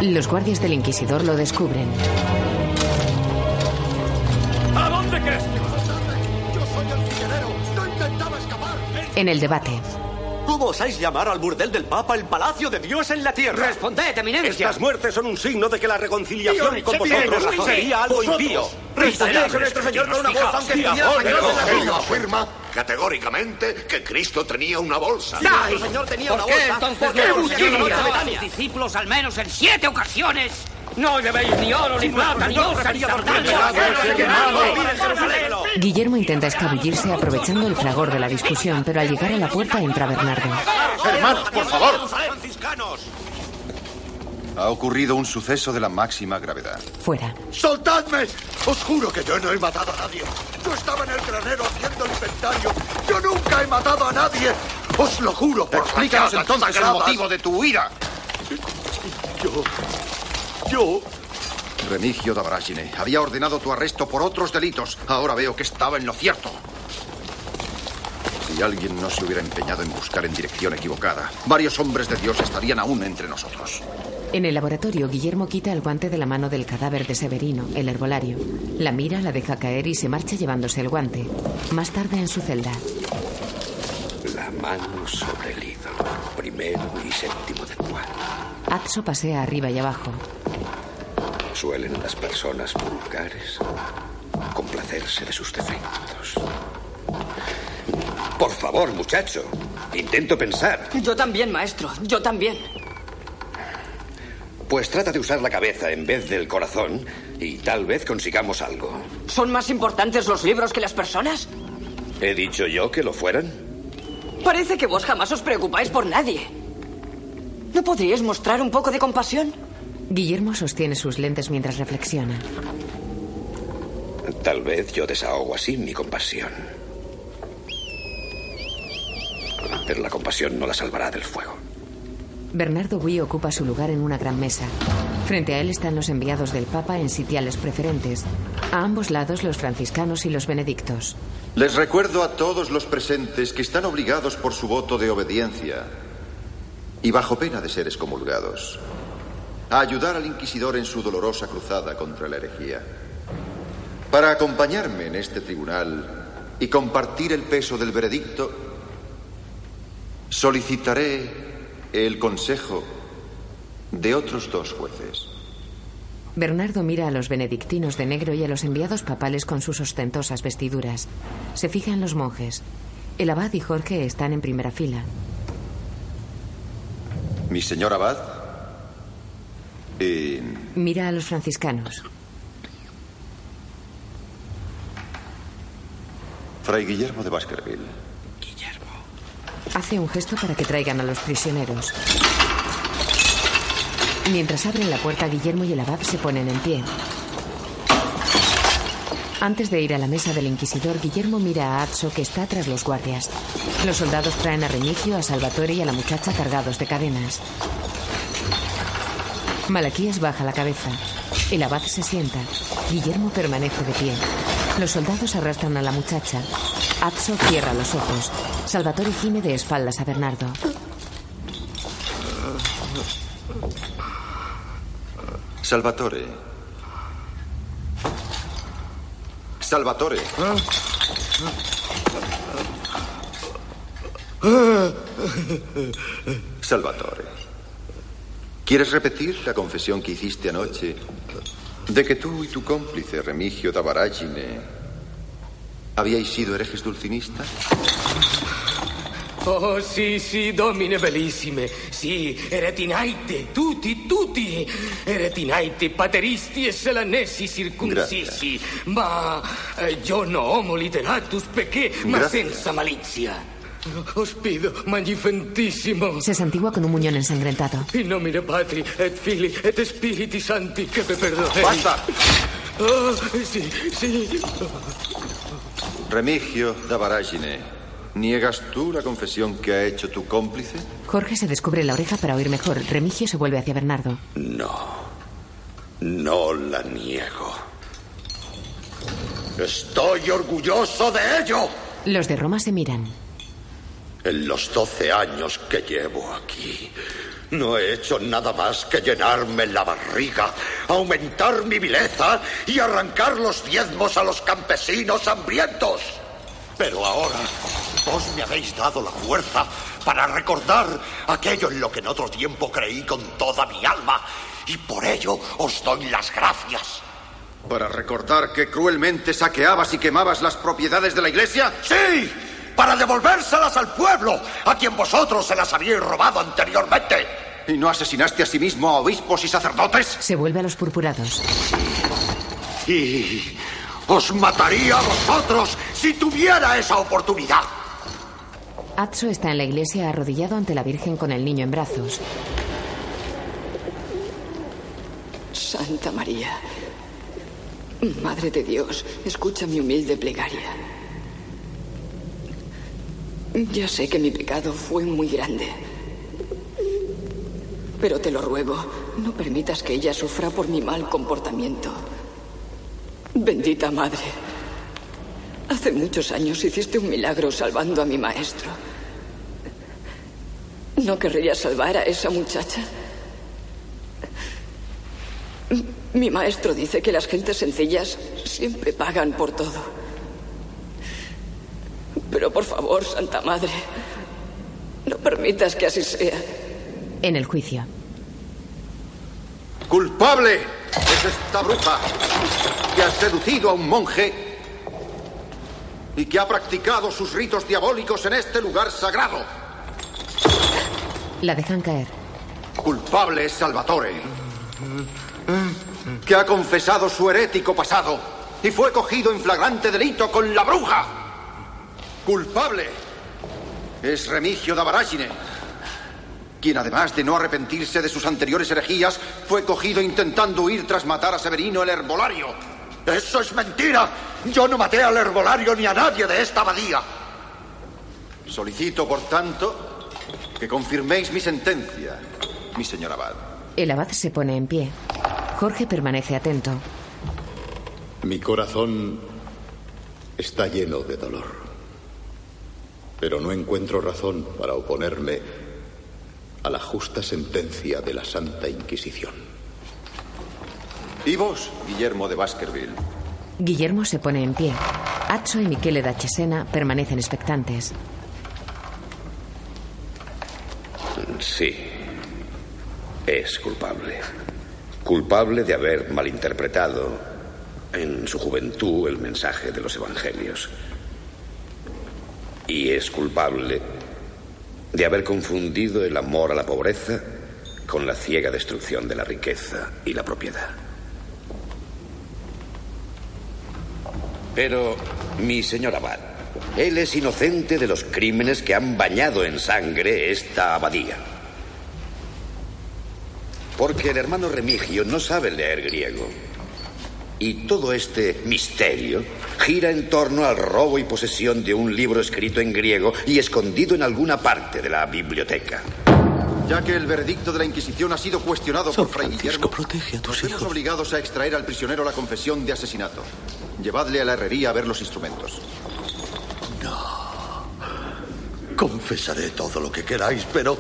Los guardias del inquisidor lo descubren. En el debate, ¿Cómo osáis llamar al burdel del Papa el palacio de Dios en la tierra? Responded, eminencia. Estas muertes son un signo de que la reconciliación con vosotros bien, sería algo vosotros. impío. Responded a nuestro Señor con una voz, aunque afirma categóricamente que Cristo tenía una bolsa. Nuestro Señor tenía ¿Por una qué bolsa. entonces no de a sus Betania. discípulos al menos en siete ocasiones? No llevéis ni oro, ni plata, ni osas, ni sandalias. Guillermo intenta escabullirse aprovechando el fragor de la discusión, pero al llegar a la puerta entra Bernardo. Hermanos, por favor. Franciscanos. Ha ocurrido un suceso de la máxima gravedad. Fuera. ¡Soltadme! Os juro que yo no he matado a nadie. Yo estaba en el granero haciendo el inventario. Yo nunca he matado a nadie. Os lo juro por Explícanos entonces el motivo de tu ira. Yo... Yo... Remigio Dabragine había ordenado tu arresto por otros delitos. Ahora veo que estaba en lo cierto. Si alguien no se hubiera empeñado en buscar en dirección equivocada, varios hombres de Dios estarían aún entre nosotros. En el laboratorio, Guillermo quita el guante de la mano del cadáver de Severino, el herbolario. La mira, la deja caer y se marcha llevándose el guante. Más tarde en su celda. La mano sobre el ídolo. Primero y séptimo de cual. Atso pasea arriba y abajo. Suelen las personas vulgares complacerse de sus defectos. Por favor, muchacho. Intento pensar. Yo también, maestro. Yo también. Pues trata de usar la cabeza en vez del corazón y tal vez consigamos algo. ¿Son más importantes los libros que las personas? ¿He dicho yo que lo fueran? Parece que vos jamás os preocupáis por nadie. ¿No podríais mostrar un poco de compasión? Guillermo sostiene sus lentes mientras reflexiona. Tal vez yo desahogo así mi compasión. Pero la compasión no la salvará del fuego. Bernardo Bui ocupa su lugar en una gran mesa. Frente a él están los enviados del Papa en sitiales preferentes. A ambos lados los franciscanos y los benedictos. Les recuerdo a todos los presentes que están obligados por su voto de obediencia y bajo pena de ser excomulgados a ayudar al inquisidor en su dolorosa cruzada contra la herejía. Para acompañarme en este tribunal y compartir el peso del veredicto, solicitaré el consejo de otros dos jueces. Bernardo mira a los benedictinos de negro y a los enviados papales con sus ostentosas vestiduras. Se fija en los monjes. El abad y Jorge están en primera fila. Mi señor abad y Mira a los franciscanos. Fray Guillermo de Baskerville. Hace un gesto para que traigan a los prisioneros. Mientras abren la puerta, Guillermo y el abad se ponen en pie. Antes de ir a la mesa del inquisidor, Guillermo mira a Atso que está tras los guardias. Los soldados traen a Remigio, a Salvatore y a la muchacha cargados de cadenas. Malaquías baja la cabeza. El abad se sienta. Guillermo permanece de pie. Los soldados arrastran a la muchacha. Atso cierra los ojos. Salvatore gime de espaldas a Bernardo. Salvatore. Salvatore. Salvatore, ¿quieres repetir la confesión que hiciste anoche de que tú y tu cómplice Remigio Tabaragine habíais sido herejes dulcinistas? Oh, sì, sì, domine bellissime. Sì, eretinaite, tutti, tutti. Eretinaite, pateristi e selanessi circuncisi. Ma eh, io no homo literatus perché, ma Grazie. senza malizia. Os pido, magnifentissimo. Se santigua con un muñón ensangrentado. In nomine Patri, et Fili, et Spiriti Santi, che me perdoneis. Basta. Oh, sì, sì. Remigio Tabaragine, ¿niegas tú la confesión que ha hecho tu cómplice? Jorge se descubre la oreja para oír mejor. Remigio se vuelve hacia Bernardo. No. No la niego. Estoy orgulloso de ello. Los de Roma se miran. En los doce años que llevo aquí, no he hecho nada más que llenarme la barriga, aumentar mi vileza y arrancar los diezmos a los campesinos hambrientos. Pero ahora vos me habéis dado la fuerza para recordar aquello en lo que en otro tiempo creí con toda mi alma. Y por ello os doy las gracias. ¿Para recordar que cruelmente saqueabas y quemabas las propiedades de la iglesia? ¡Sí! Para devolvérselas al pueblo, a quien vosotros se las habíais robado anteriormente. ¿Y no asesinaste a sí mismo a obispos y sacerdotes? Se vuelve a los purpurados. Y os mataría a vosotros si tuviera esa oportunidad. Atso está en la iglesia arrodillado ante la Virgen con el niño en brazos. Santa María, Madre de Dios, escucha mi humilde plegaria. Ya sé que mi pecado fue muy grande. Pero te lo ruego, no permitas que ella sufra por mi mal comportamiento. Bendita Madre, hace muchos años hiciste un milagro salvando a mi maestro. ¿No querrías salvar a esa muchacha? Mi maestro dice que las gentes sencillas siempre pagan por todo. Pero por favor, Santa Madre, no permitas que así sea. En el juicio. ¡Culpable! Es esta bruja que ha seducido a un monje y que ha practicado sus ritos diabólicos en este lugar sagrado. La dejan caer. Culpable es Salvatore, que ha confesado su herético pasado y fue cogido en flagrante delito con la bruja. Culpable es Remigio Davaragine, quien además de no arrepentirse de sus anteriores herejías, fue cogido intentando huir tras matar a Severino el herbolario. ¡Eso es mentira! Yo no maté al herbolario ni a nadie de esta abadía. Solicito, por tanto, que confirméis mi sentencia, mi señor abad. El abad se pone en pie. Jorge permanece atento. Mi corazón está lleno de dolor. Pero no encuentro razón para oponerme a la justa sentencia de la Santa Inquisición. ¿Y vos, Guillermo de Baskerville? Guillermo se pone en pie. Atso y Michele da Cesena permanecen expectantes. Sí. Es culpable. Culpable de haber malinterpretado en su juventud el mensaje de los evangelios. Y es culpable de haber confundido el amor a la pobreza con la ciega destrucción de la riqueza y la propiedad. Pero, mi señor abad, él es inocente de los crímenes que han bañado en sangre esta abadía. Porque el hermano Remigio no sabe leer griego. Y todo este misterio gira en torno al robo y posesión de un libro escrito en griego y escondido en alguna parte de la biblioteca. Ya que el veredicto de la Inquisición ha sido cuestionado por Fray Guillermo, protege a tus vemos hijos. obligados a extraer al prisionero la confesión de asesinato. Llevadle a la herrería a ver los instrumentos. Confesaré todo lo que queráis, pero.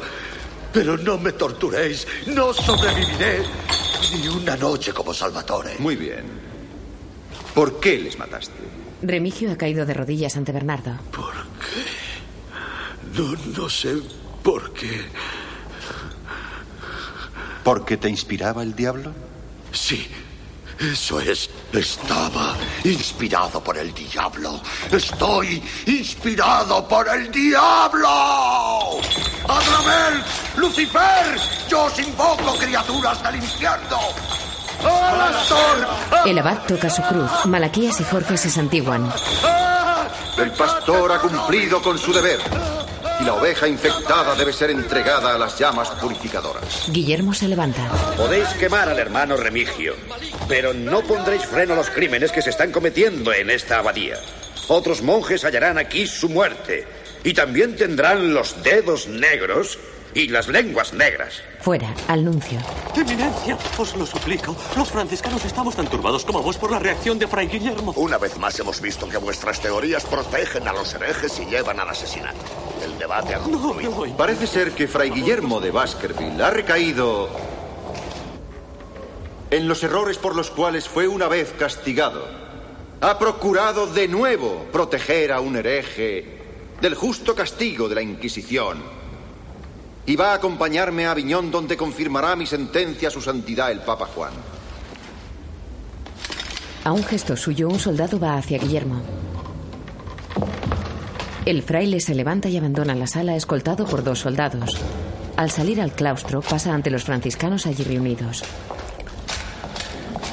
Pero no me torturéis. No sobreviviré ni una noche como Salvatore. Muy bien. ¿Por qué les mataste? Remigio ha caído de rodillas ante Bernardo. No, no sé por qué. ¿Por qué te inspiraba el diablo? Sí, eso es. Estaba inspirado por el diablo. Estoy inspirado por el diablo. Adramel, Lucifer, yo os invoco criaturas del infierno. El abad toca su cruz. Malaquías y Jorge se santiguan. El pastor ha cumplido con su deber. Y la oveja infectada debe ser entregada a las llamas purificadoras. Guillermo se levanta. Podéis quemar al hermano Remigio, pero no pondréis freno a los crímenes que se están cometiendo en esta abadía. Otros monjes hallarán aquí su muerte y también tendrán los dedos negros y las lenguas negras. Fuera, al nuncio. Eminencia, os lo suplico. Los franciscanos estamos tan turbados como vos por la reacción de Fray Guillermo. Una vez más hemos visto que vuestras teorías protegen a los herejes y llevan al asesinato. El debate ha concluido. Parece ser que Fray Guillermo de Baskerville ha recaído en los errores por los cuales fue una vez castigado. Ha procurado de nuevo proteger a un hereje del justo castigo de la Inquisición y va a acompañarme a Aviñón donde confirmará mi sentencia a su santidad el Papa Juan. A un gesto suyo, un soldado va hacia Guillermo. El fraile se levanta y abandona la sala escoltado por dos soldados. Al salir al claustro, pasa ante los franciscanos allí reunidos.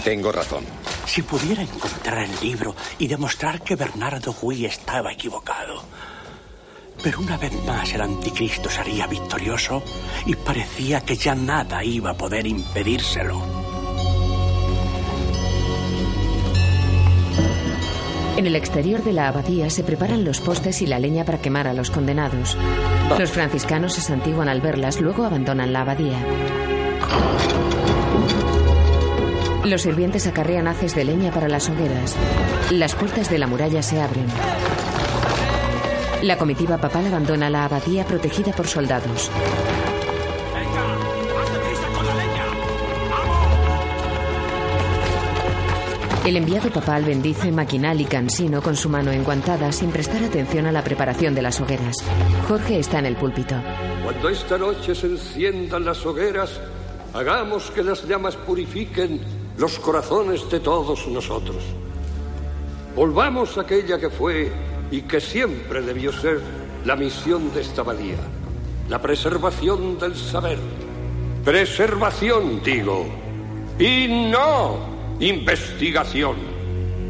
Tengo razón. Si pudiera encontrar el libro y demostrar que Bernardo Huy estaba equivocado. Pero una vez más el anticristo sería victorioso y parecía que ya nada iba a poder impedírselo. En el exterior de la abadía se preparan los postes y la leña para quemar a los condenados. Los franciscanos se santiguan al verlas, luego abandonan la abadía. Los sirvientes acarrean haces de leña para las hogueras. Las puertas de la muralla se abren. La comitiva papal abandona la abadía protegida por soldados. El enviado papal bendice maquinal y cansino con su mano enguantada sin prestar atención a la preparación de las hogueras. Jorge está en el púlpito. Cuando esta noche se enciendan las hogueras, hagamos que las llamas purifiquen los corazones de todos nosotros. Volvamos a aquella que fue y que siempre debió ser la misión de esta abadía, la preservación del saber. Preservación, digo, y no investigación,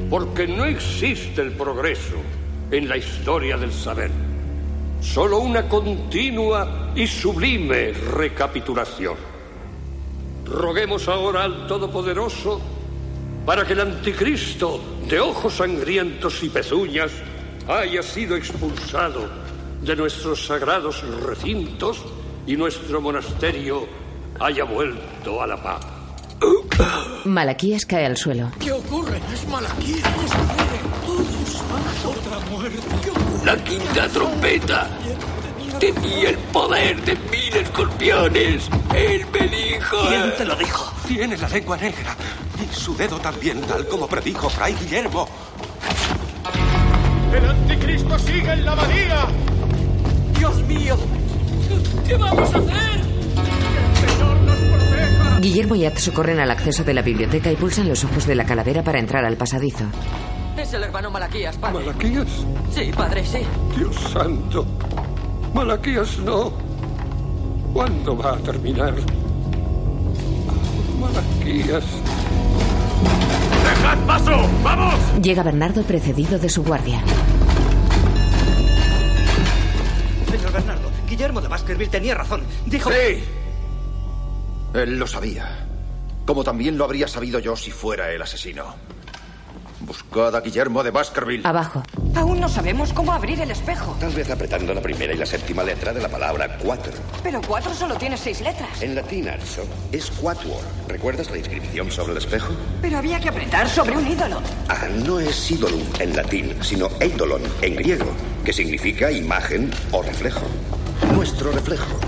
porque no existe el progreso en la historia del saber, solo una continua y sublime recapitulación. Roguemos ahora al Todopoderoso para que el anticristo de ojos sangrientos y pezuñas haya sido expulsado de nuestros sagrados recintos y nuestro monasterio haya vuelto a la paz. Malaquías cae al suelo. ¿Qué ocurre? Es Malaquías. Todos otra muerte. La quinta trompeta. Tenía el poder de mil escorpiones. Él me dijo. ¿Quién te lo dijo? Tiene la lengua negra y su dedo también, tal como predijo Fray Guillermo. ¡El anticristo sigue en la abadía! ¡Dios mío! ¿Qué vamos a hacer? Guillermo y Atso corren al acceso de la biblioteca y pulsan los ojos de la calavera para entrar al pasadizo. Es el hermano Malaquías, padre. ¿Malaquías? Sí, padre, sí. Dios santo. Malaquías no. ¿Cuándo va a terminar? Malaquías. ¡Dejad paso! ¡Vamos! Llega Bernardo precedido de su guardia. Señor Bernardo, Guillermo de Baskerville tenía razón. Dijo... Sí. Él lo sabía. Como también lo habría sabido yo si fuera el asesino. Buscad a Guillermo de Baskerville. Abajo. Aún no sabemos cómo abrir el espejo. Tal vez apretando la primera y la séptima letra de la palabra cuatro. Pero cuatro solo tiene seis letras. En latín, Arso, es quatuor. ¿Recuerdas la inscripción sobre el espejo? Pero había que apretar sobre un ídolo. Ah, no es ídolum en latín, sino eidolon en griego, que significa imagen o reflejo. Nuestro reflejo.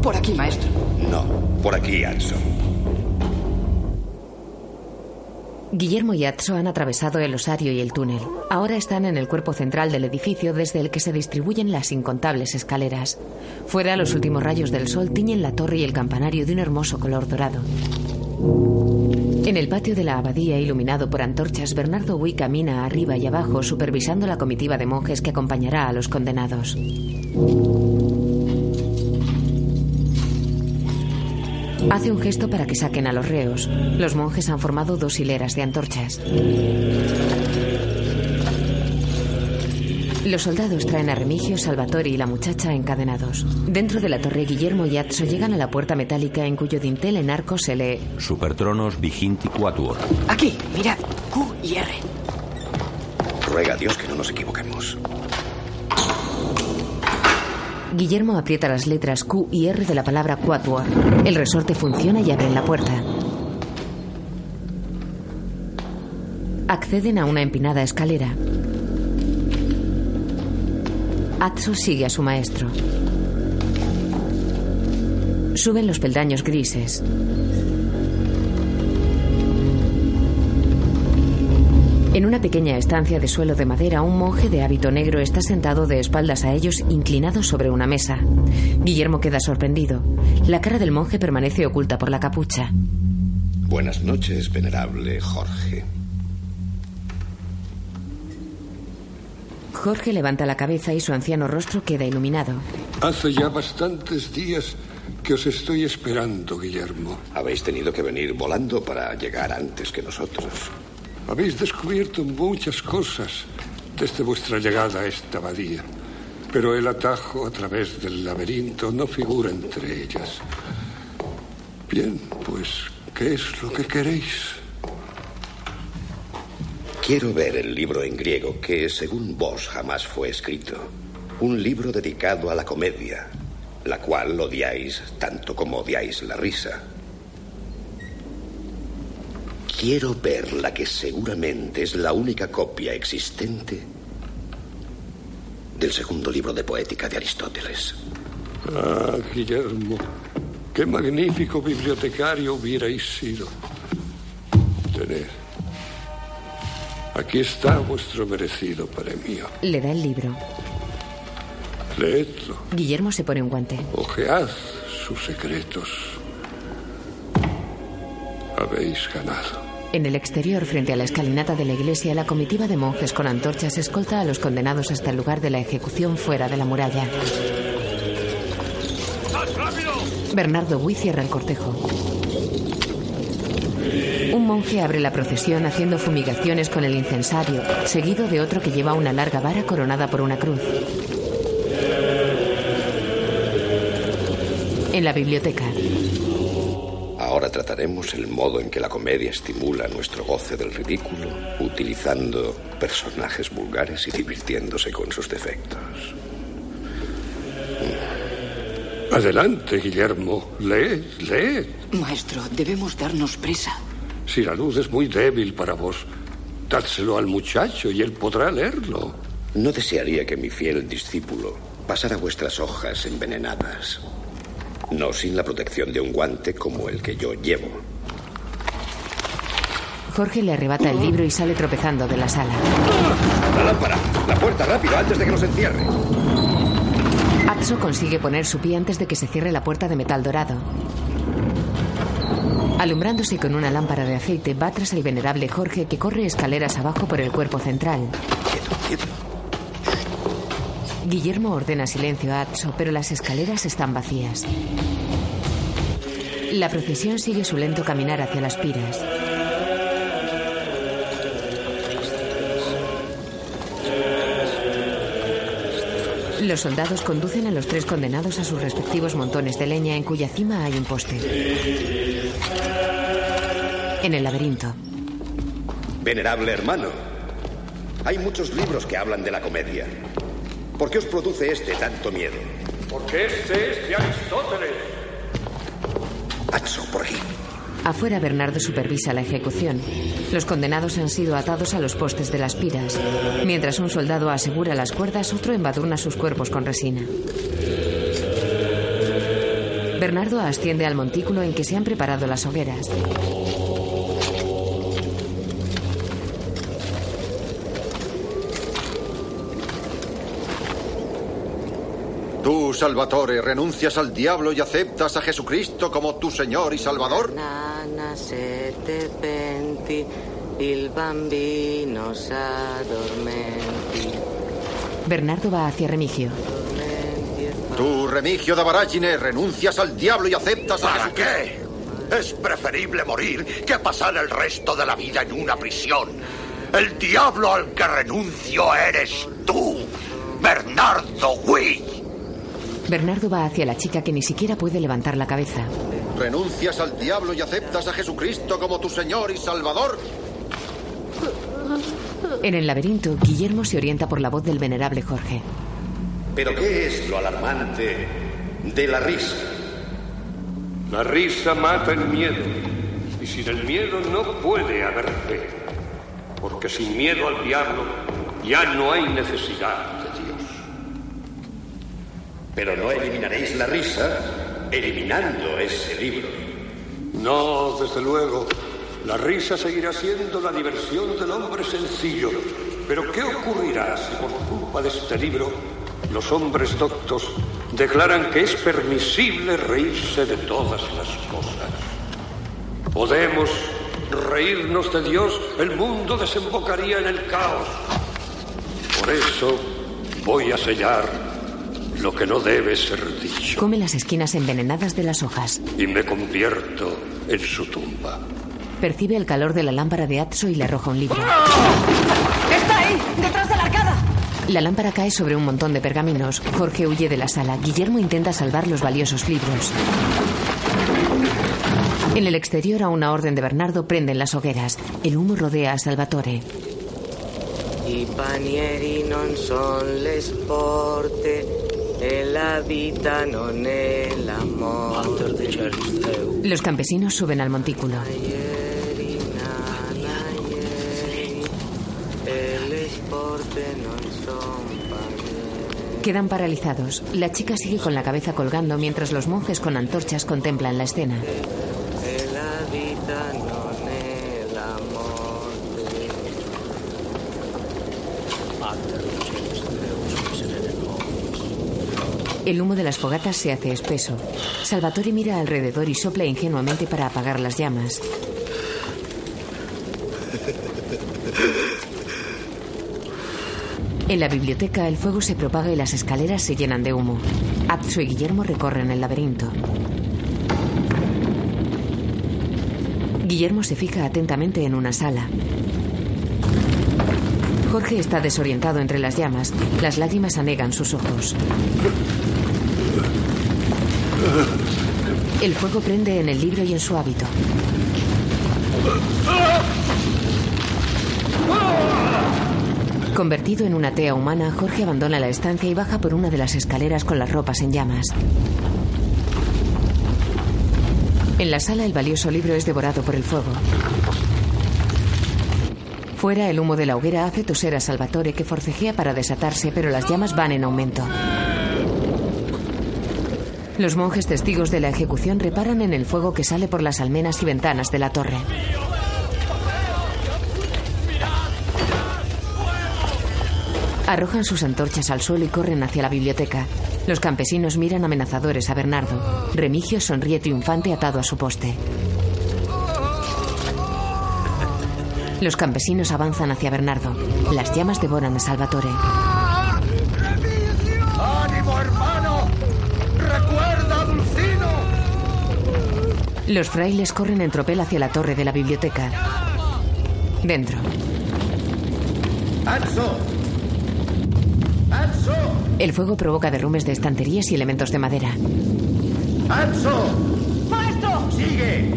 Por aquí, maestro. No, por aquí, Anso. Guillermo y Atso han atravesado el osario y el túnel. Ahora están en el cuerpo central del edificio desde el que se distribuyen las incontables escaleras. Fuera, los últimos rayos del sol tiñen la torre y el campanario de un hermoso color dorado. En el patio de la abadía, iluminado por antorchas, Bernardo Huy camina arriba y abajo supervisando la comitiva de monjes que acompañará a los condenados. Hace un gesto para que saquen a los reos. Los monjes han formado dos hileras de antorchas. Los soldados traen a Remigio, Salvatore y la muchacha encadenados. Dentro de la torre, Guillermo y Atso llegan a la puerta metálica en cuyo dintel en arco se lee Supertronos Viginti Quatuor. Aquí, mirad. Q y R. Ruega a Dios que no nos equivoquemos. Guillermo aprieta las letras Q y R de la palabra Quatuor. El resorte funciona y abren la puerta. Acceden a una empinada escalera. Atso sigue a su maestro. Suben los peldaños grises. En una pequeña estancia de suelo de madera, un monje de hábito negro está sentado de espaldas a ellos, inclinado sobre una mesa. Guillermo queda sorprendido. La cara del monje permanece oculta por la capucha. Buenas noches, venerable Jorge. Jorge levanta la cabeza y su anciano rostro queda iluminado. Hace ya bastantes días que os estoy esperando, Guillermo. Habéis tenido que venir volando para llegar antes que nosotros. Habéis descubierto muchas cosas desde vuestra llegada a esta abadía, pero el atajo a través del laberinto no figura entre ellas. Bien, pues, ¿qué es lo que queréis? Quiero ver el libro en griego que, según vos, jamás fue escrito. Un libro dedicado a la comedia, la cual odiáis tanto como odiáis la risa. Quiero ver la que seguramente es la única copia existente del segundo libro de poética de Aristóteles. Ah, Guillermo, qué magnífico bibliotecario hubierais sido. Tened. Aquí está vuestro merecido premio. Le da el libro. Leedlo. Guillermo se pone un guante. Ojead sus secretos. Habéis ganado. En el exterior, frente a la escalinata de la iglesia, la comitiva de monjes con antorchas escolta a los condenados hasta el lugar de la ejecución fuera de la muralla. Bernardo Huy cierra el cortejo. Un monje abre la procesión haciendo fumigaciones con el incensario, seguido de otro que lleva una larga vara coronada por una cruz. En la biblioteca. Ahora trataremos el modo en que la comedia estimula nuestro goce del ridículo, utilizando personajes vulgares y divirtiéndose con sus defectos. Adelante, Guillermo. Leed, leed. Maestro, debemos darnos presa. Si la luz es muy débil para vos, dádselo al muchacho y él podrá leerlo. No desearía que mi fiel discípulo pasara vuestras hojas envenenadas. No sin la protección de un guante como el que yo llevo. Jorge le arrebata el libro y sale tropezando de la sala. La lámpara, la puerta, rápido, antes de que nos encierre. Atso consigue poner su pie antes de que se cierre la puerta de metal dorado. Alumbrándose con una lámpara de aceite, va tras el venerable Jorge que corre escaleras abajo por el cuerpo central. Guillermo ordena silencio a Atso, pero las escaleras están vacías. La procesión sigue su lento caminar hacia las piras. Los soldados conducen a los tres condenados a sus respectivos montones de leña en cuya cima hay un poste. En el laberinto. Venerable hermano, hay muchos libros que hablan de la comedia. ¿Por qué os produce este tanto miedo? Porque este es de Aristóteles. Atso, por aquí. Afuera Bernardo supervisa la ejecución. Los condenados han sido atados a los postes de las piras. Mientras un soldado asegura las cuerdas, otro embadurna sus cuerpos con resina. Bernardo asciende al montículo en que se han preparado las hogueras. Tú, Salvatore, renuncias al diablo y aceptas a Jesucristo como tu Señor y Salvador. Nana sette penti, il bambino s'addormenti. Bernardo va hacia Remigio. Tú, Remigio de Baragine, renuncias al diablo y aceptas a ¿Para Jesucristo. qué? Es preferible morir que pasar el resto de la vida en una prisión. El diablo al que renuncio eres tú, Bernardo Will. Bernardo va hacia la chica que ni siquiera puede levantar la cabeza. ¿Renuncias al diablo y aceptas a Jesucristo como tu Señor y Salvador? En el laberinto, Guillermo se orienta por la voz del venerable Jorge. Pero ¿qué es lo alarmante de la risa? La risa mata el miedo. Y sin el miedo no puede haber fe. Porque sin miedo al diablo ya no hay necesidad. Pero no eliminaréis la risa eliminando ese libro. No, desde luego. La risa seguirá siendo la diversión del hombre sencillo. Pero ¿qué ocurrirá si por culpa de este libro los hombres doctos declaran que es permisible reírse de todas las cosas? Podemos reírnos de Dios, el mundo desembocaría en el caos. Por eso voy a sellar lo que no debe ser dicho Come las esquinas envenenadas de las hojas. y me convierto en su tumba. Percibe el calor de la lámpara de Atso y le arroja un libro. ¡Está ahí! ¡Detrás de la arcada! La lámpara cae sobre un montón de pergaminos. Jorge huye de la sala. Guillermo intenta salvar los valiosos libros. En el exterior, a una orden de Bernardo, prenden las hogueras. El humo rodea a Salvatore. I panieri non son le sporte e la vita non è. Los campesinos suben al montículo. Quedan paralizados. La chica sigue con la cabeza colgando mientras los monjes con antorchas contemplan la escena. E la vita non è l'amore. El humo de las fogatas se hace espeso. Salvatore mira alrededor y sopla ingenuamente para apagar las llamas. En la biblioteca el fuego se propaga y las escaleras se llenan de humo. Atso y Guillermo recorren el laberinto. Guillermo se fija atentamente en una sala. Jorge está desorientado entre las llamas. Las lágrimas anegan sus ojos. El fuego prende en el libro y en su hábito. Convertido en una tea humana, Jorge abandona la estancia y baja por una de las escaleras con las ropas en llamas. En la sala el valioso libro es devorado por el fuego. Fuera el humo de la hoguera hace toser a Salvatore que forcejea para desatarse, pero las llamas van en aumento. Los monjes testigos de la ejecución reparan en el fuego que sale por las almenas y ventanas de la torre. Arrojan sus antorchas al suelo y corren hacia la biblioteca. Los campesinos miran amenazadores a Bernardo. Remigio sonríe triunfante atado a su poste. Los campesinos avanzan hacia Bernardo. Las llamas devoran a Salvatore. ¡Ánimo, hermano! ¡Recuerda a Dulcino! Los frailes corren en tropel hacia la torre de la biblioteca. Dentro. ¡Atso! ¡Atso! El fuego provoca derrumbes de estanterías y elementos de madera. ¡Atso! ¡Maestro! ¡Sigue!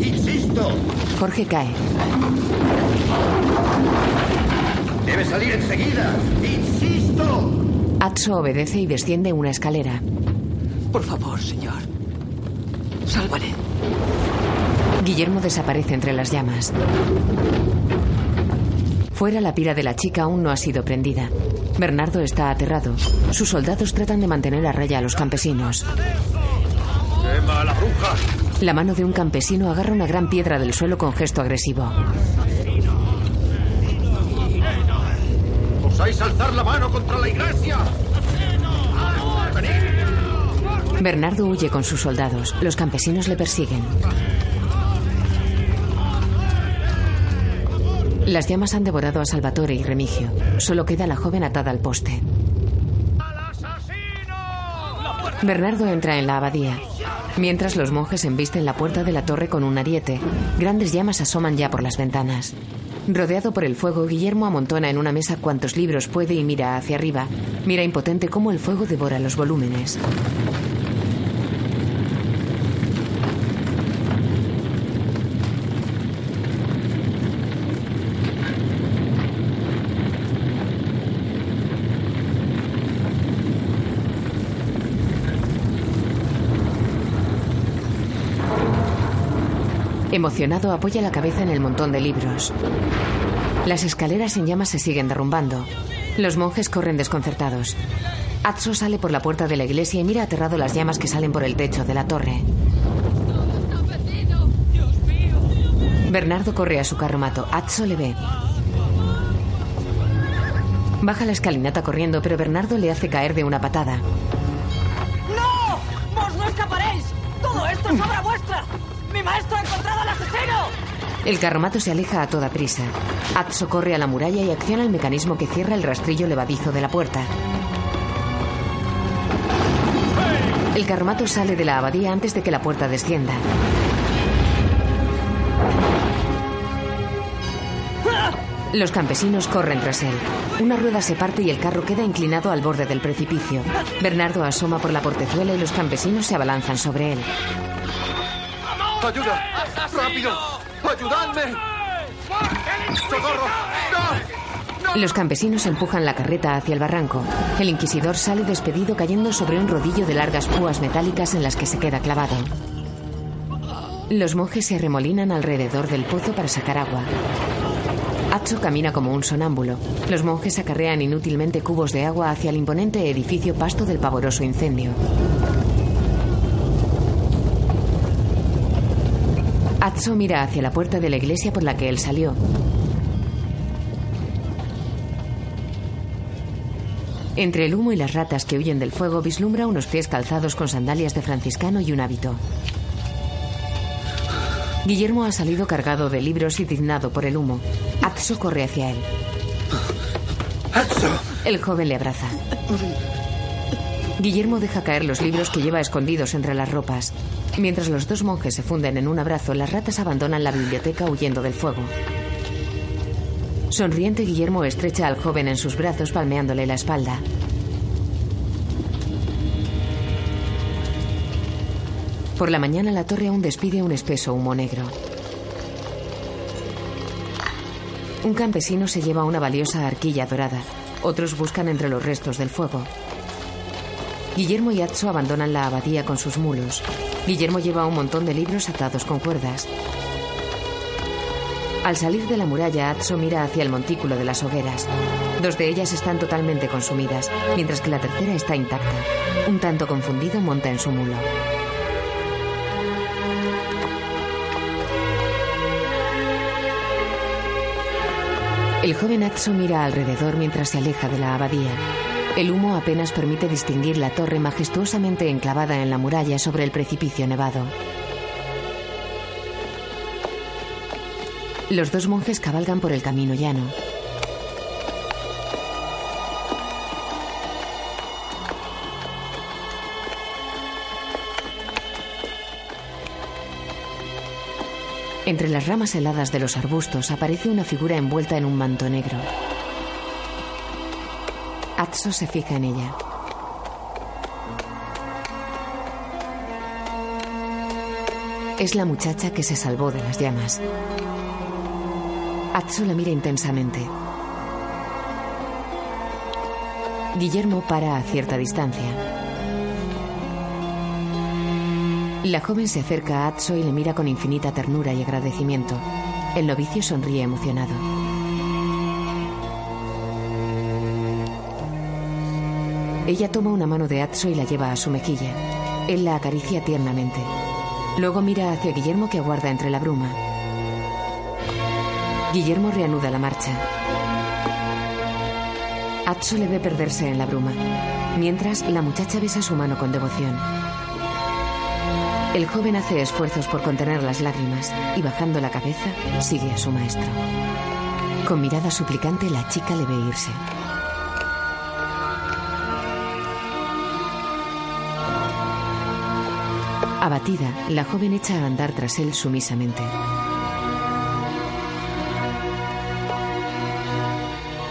¡Insisto! Jorge cae. ¡Debe salir enseguida! ¡Insisto! Atso obedece y desciende una escalera. Por favor, señor. Sálvale. Guillermo desaparece entre las llamas. Fuera la pira de la chica aún no ha sido prendida. Bernardo está aterrado. Sus soldados tratan de mantener a raya a los campesinos. ¡Quema la bruja! La mano de un campesino agarra una gran piedra del suelo con gesto agresivo. ¿Osáis alzar la mano contra la iglesia? Bernardo huye con sus soldados. Los campesinos le persiguen. Las llamas han devorado a Salvatore y Remigio. Solo queda la joven atada al poste. Bernardo entra en la abadía. Mientras los monjes embisten la puerta de la torre con un ariete, grandes llamas asoman ya por las ventanas. Rodeado por el fuego, Guillermo amontona en una mesa cuantos libros puede y mira hacia arriba. Mira impotente cómo el fuego devora los volúmenes. Emocionado, apoya la cabeza en el montón de libros. Las escaleras en llamas se siguen derrumbando. Los monjes corren desconcertados. Atso sale por la puerta de la iglesia y mira aterrado las llamas que salen por el techo de la torre. Bernardo corre a su carromato. Atso le ve. Baja la escalinata corriendo, pero Bernardo le hace caer de una patada. ¡No! ¡Vos no escaparéis! ¡Todo esto es obra vuestra! ¡Mi maestro ha encontrado! El carromato se aleja a toda prisa. Atso corre a la muralla y acciona el mecanismo que cierra el rastrillo levadizo de la puerta. El carromato sale de la abadía antes de que la puerta descienda. Los campesinos corren tras él. Una rueda se parte y el carro queda inclinado al borde del precipicio. Bernardo asoma por la portezuela y los campesinos se abalanzan sobre él. ¡Ayuda! ¡Rápido! ¡Ayudadme! ¡Socorro! ¡No! Los campesinos empujan la carreta hacia el barranco. El inquisidor sale despedido cayendo sobre un rodillo de largas púas metálicas en las que se queda clavado. Los monjes se arremolinan alrededor del pozo para sacar agua. Atso camina como un sonámbulo. Los monjes acarrean inútilmente cubos de agua hacia el imponente edificio pasto del pavoroso incendio. Atso mira hacia la puerta de la iglesia por la que él salió. Entre el humo y las ratas que huyen del fuego vislumbra unos pies calzados con sandalias de franciscano y un hábito. Guillermo ha salido cargado de libros y tiznado por el humo. Atso corre hacia él. El joven le abraza. Guillermo deja caer los libros que lleva escondidos entre las ropas. Mientras los dos monjes se funden en un abrazo, las ratas abandonan la biblioteca huyendo del fuego. Sonriente, Guillermo estrecha al joven en sus brazos, palmeándole la espalda. Por la mañana la torre aún despide un espeso humo negro. Un campesino se lleva una valiosa arquilla dorada. Otros buscan entre los restos del fuego. Guillermo y Atso abandonan la abadía con sus mulos. Guillermo lleva un montón de libros atados con cuerdas. Al salir de la muralla, Atso mira hacia el montículo de las hogueras. Dos de ellas están totalmente consumidas, mientras que la tercera está intacta. Un tanto confundido monta en su mulo. El joven Atso mira alrededor mientras se aleja de la abadía. El humo apenas permite distinguir la torre majestuosamente enclavada en la muralla sobre el precipicio nevado. Los dos monjes cabalgan por el camino llano. Entre las ramas heladas de los arbustos aparece una figura envuelta en un manto negro. Atso se fija en ella. Es la muchacha que se salvó de las llamas. Atso la mira intensamente. Guillermo para a cierta distancia. La joven se acerca a Atso y le mira con infinita ternura y agradecimiento. El novicio sonríe emocionado. Ella toma una mano de Atso y la lleva a su mejilla. Él la acaricia tiernamente. Luego mira hacia Guillermo que aguarda entre la bruma. Guillermo reanuda la marcha. Atso le ve perderse en la bruma. Mientras, la muchacha besa su mano con devoción. El joven hace esfuerzos por contener las lágrimas y bajando la cabeza sigue a su maestro. Con mirada suplicante la chica le ve irse. Abatida, la joven echa a andar tras él sumisamente.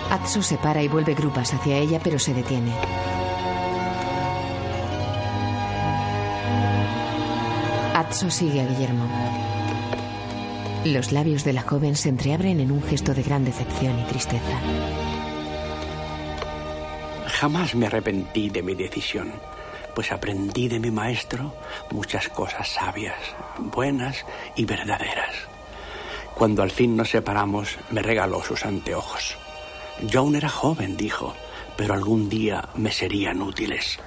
Atso se para y vuelve grupas hacia ella, pero se detiene. Atso sigue a Guillermo. Los labios de la joven se entreabren en un gesto de gran decepción y tristeza. Jamás me arrepentí de mi decisión, pues aprendí de mi maestro muchas cosas sabias, buenas y verdaderas. Cuando al fin nos separamos, me regaló sus anteojos. Yo aún era joven, dijo, pero algún día me serían útiles.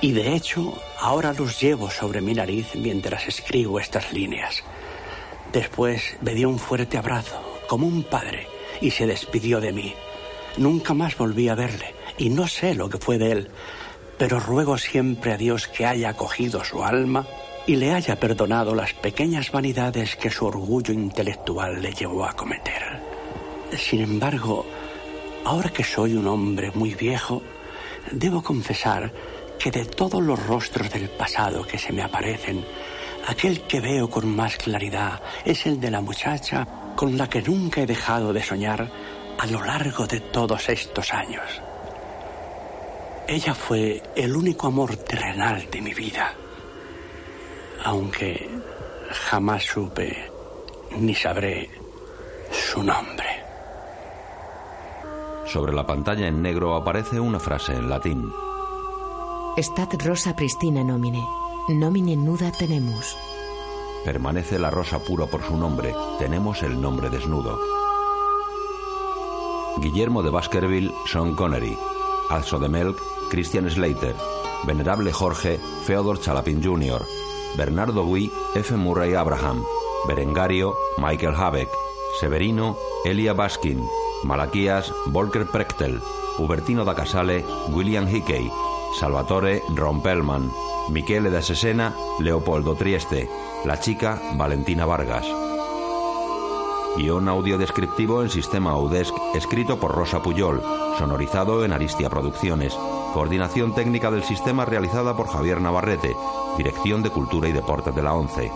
Y de hecho, ahora los llevo sobre mi nariz mientras escribo estas líneas. Después me dio un fuerte abrazo, como un padre, y se despidió de mí. Nunca más volví a verle, y no sé lo que fue de él, pero ruego siempre a Dios que haya acogido su alma y le haya perdonado las pequeñas vanidades que su orgullo intelectual le llevó a cometer. Sin embargo, ahora que soy un hombre muy viejo, debo confesar que de todos los rostros del pasado que se me aparecen, aquel que veo con más claridad es el de la muchacha con la que nunca he dejado de soñar a lo largo de todos estos años. Ella fue el único amor terrenal de mi vida, aunque jamás supe ni sabré su nombre. Sobre la pantalla en negro aparece una frase en latín. Stat rosa pristina nomine. Nomine nuda tenemus. Permanece la rosa pura por su nombre. Tenemos el nombre desnudo. Guillermo de Baskerville, Sean Connery. Alzo de Melk, Christian Slater. Venerable Jorge, Feodor Chalapin Jr. Bernardo Gui, F. Murray Abraham. Berengario, Michael Habeck. Severino, Elia Baskin. Malaquías, Volker Prechtel. Hubertino da Casale, William Hickey. Salvatore Rompelman, Michele de Sesena, Leopoldo Trieste, la chica Valentina Vargas. Guión audio descriptivo en sistema Audesc, escrito por Rosa Puyol, sonorizado en Aristia Producciones. Coordinación técnica del sistema realizada por Javier Navarrete, Dirección de Cultura y Deportes de la ONCE.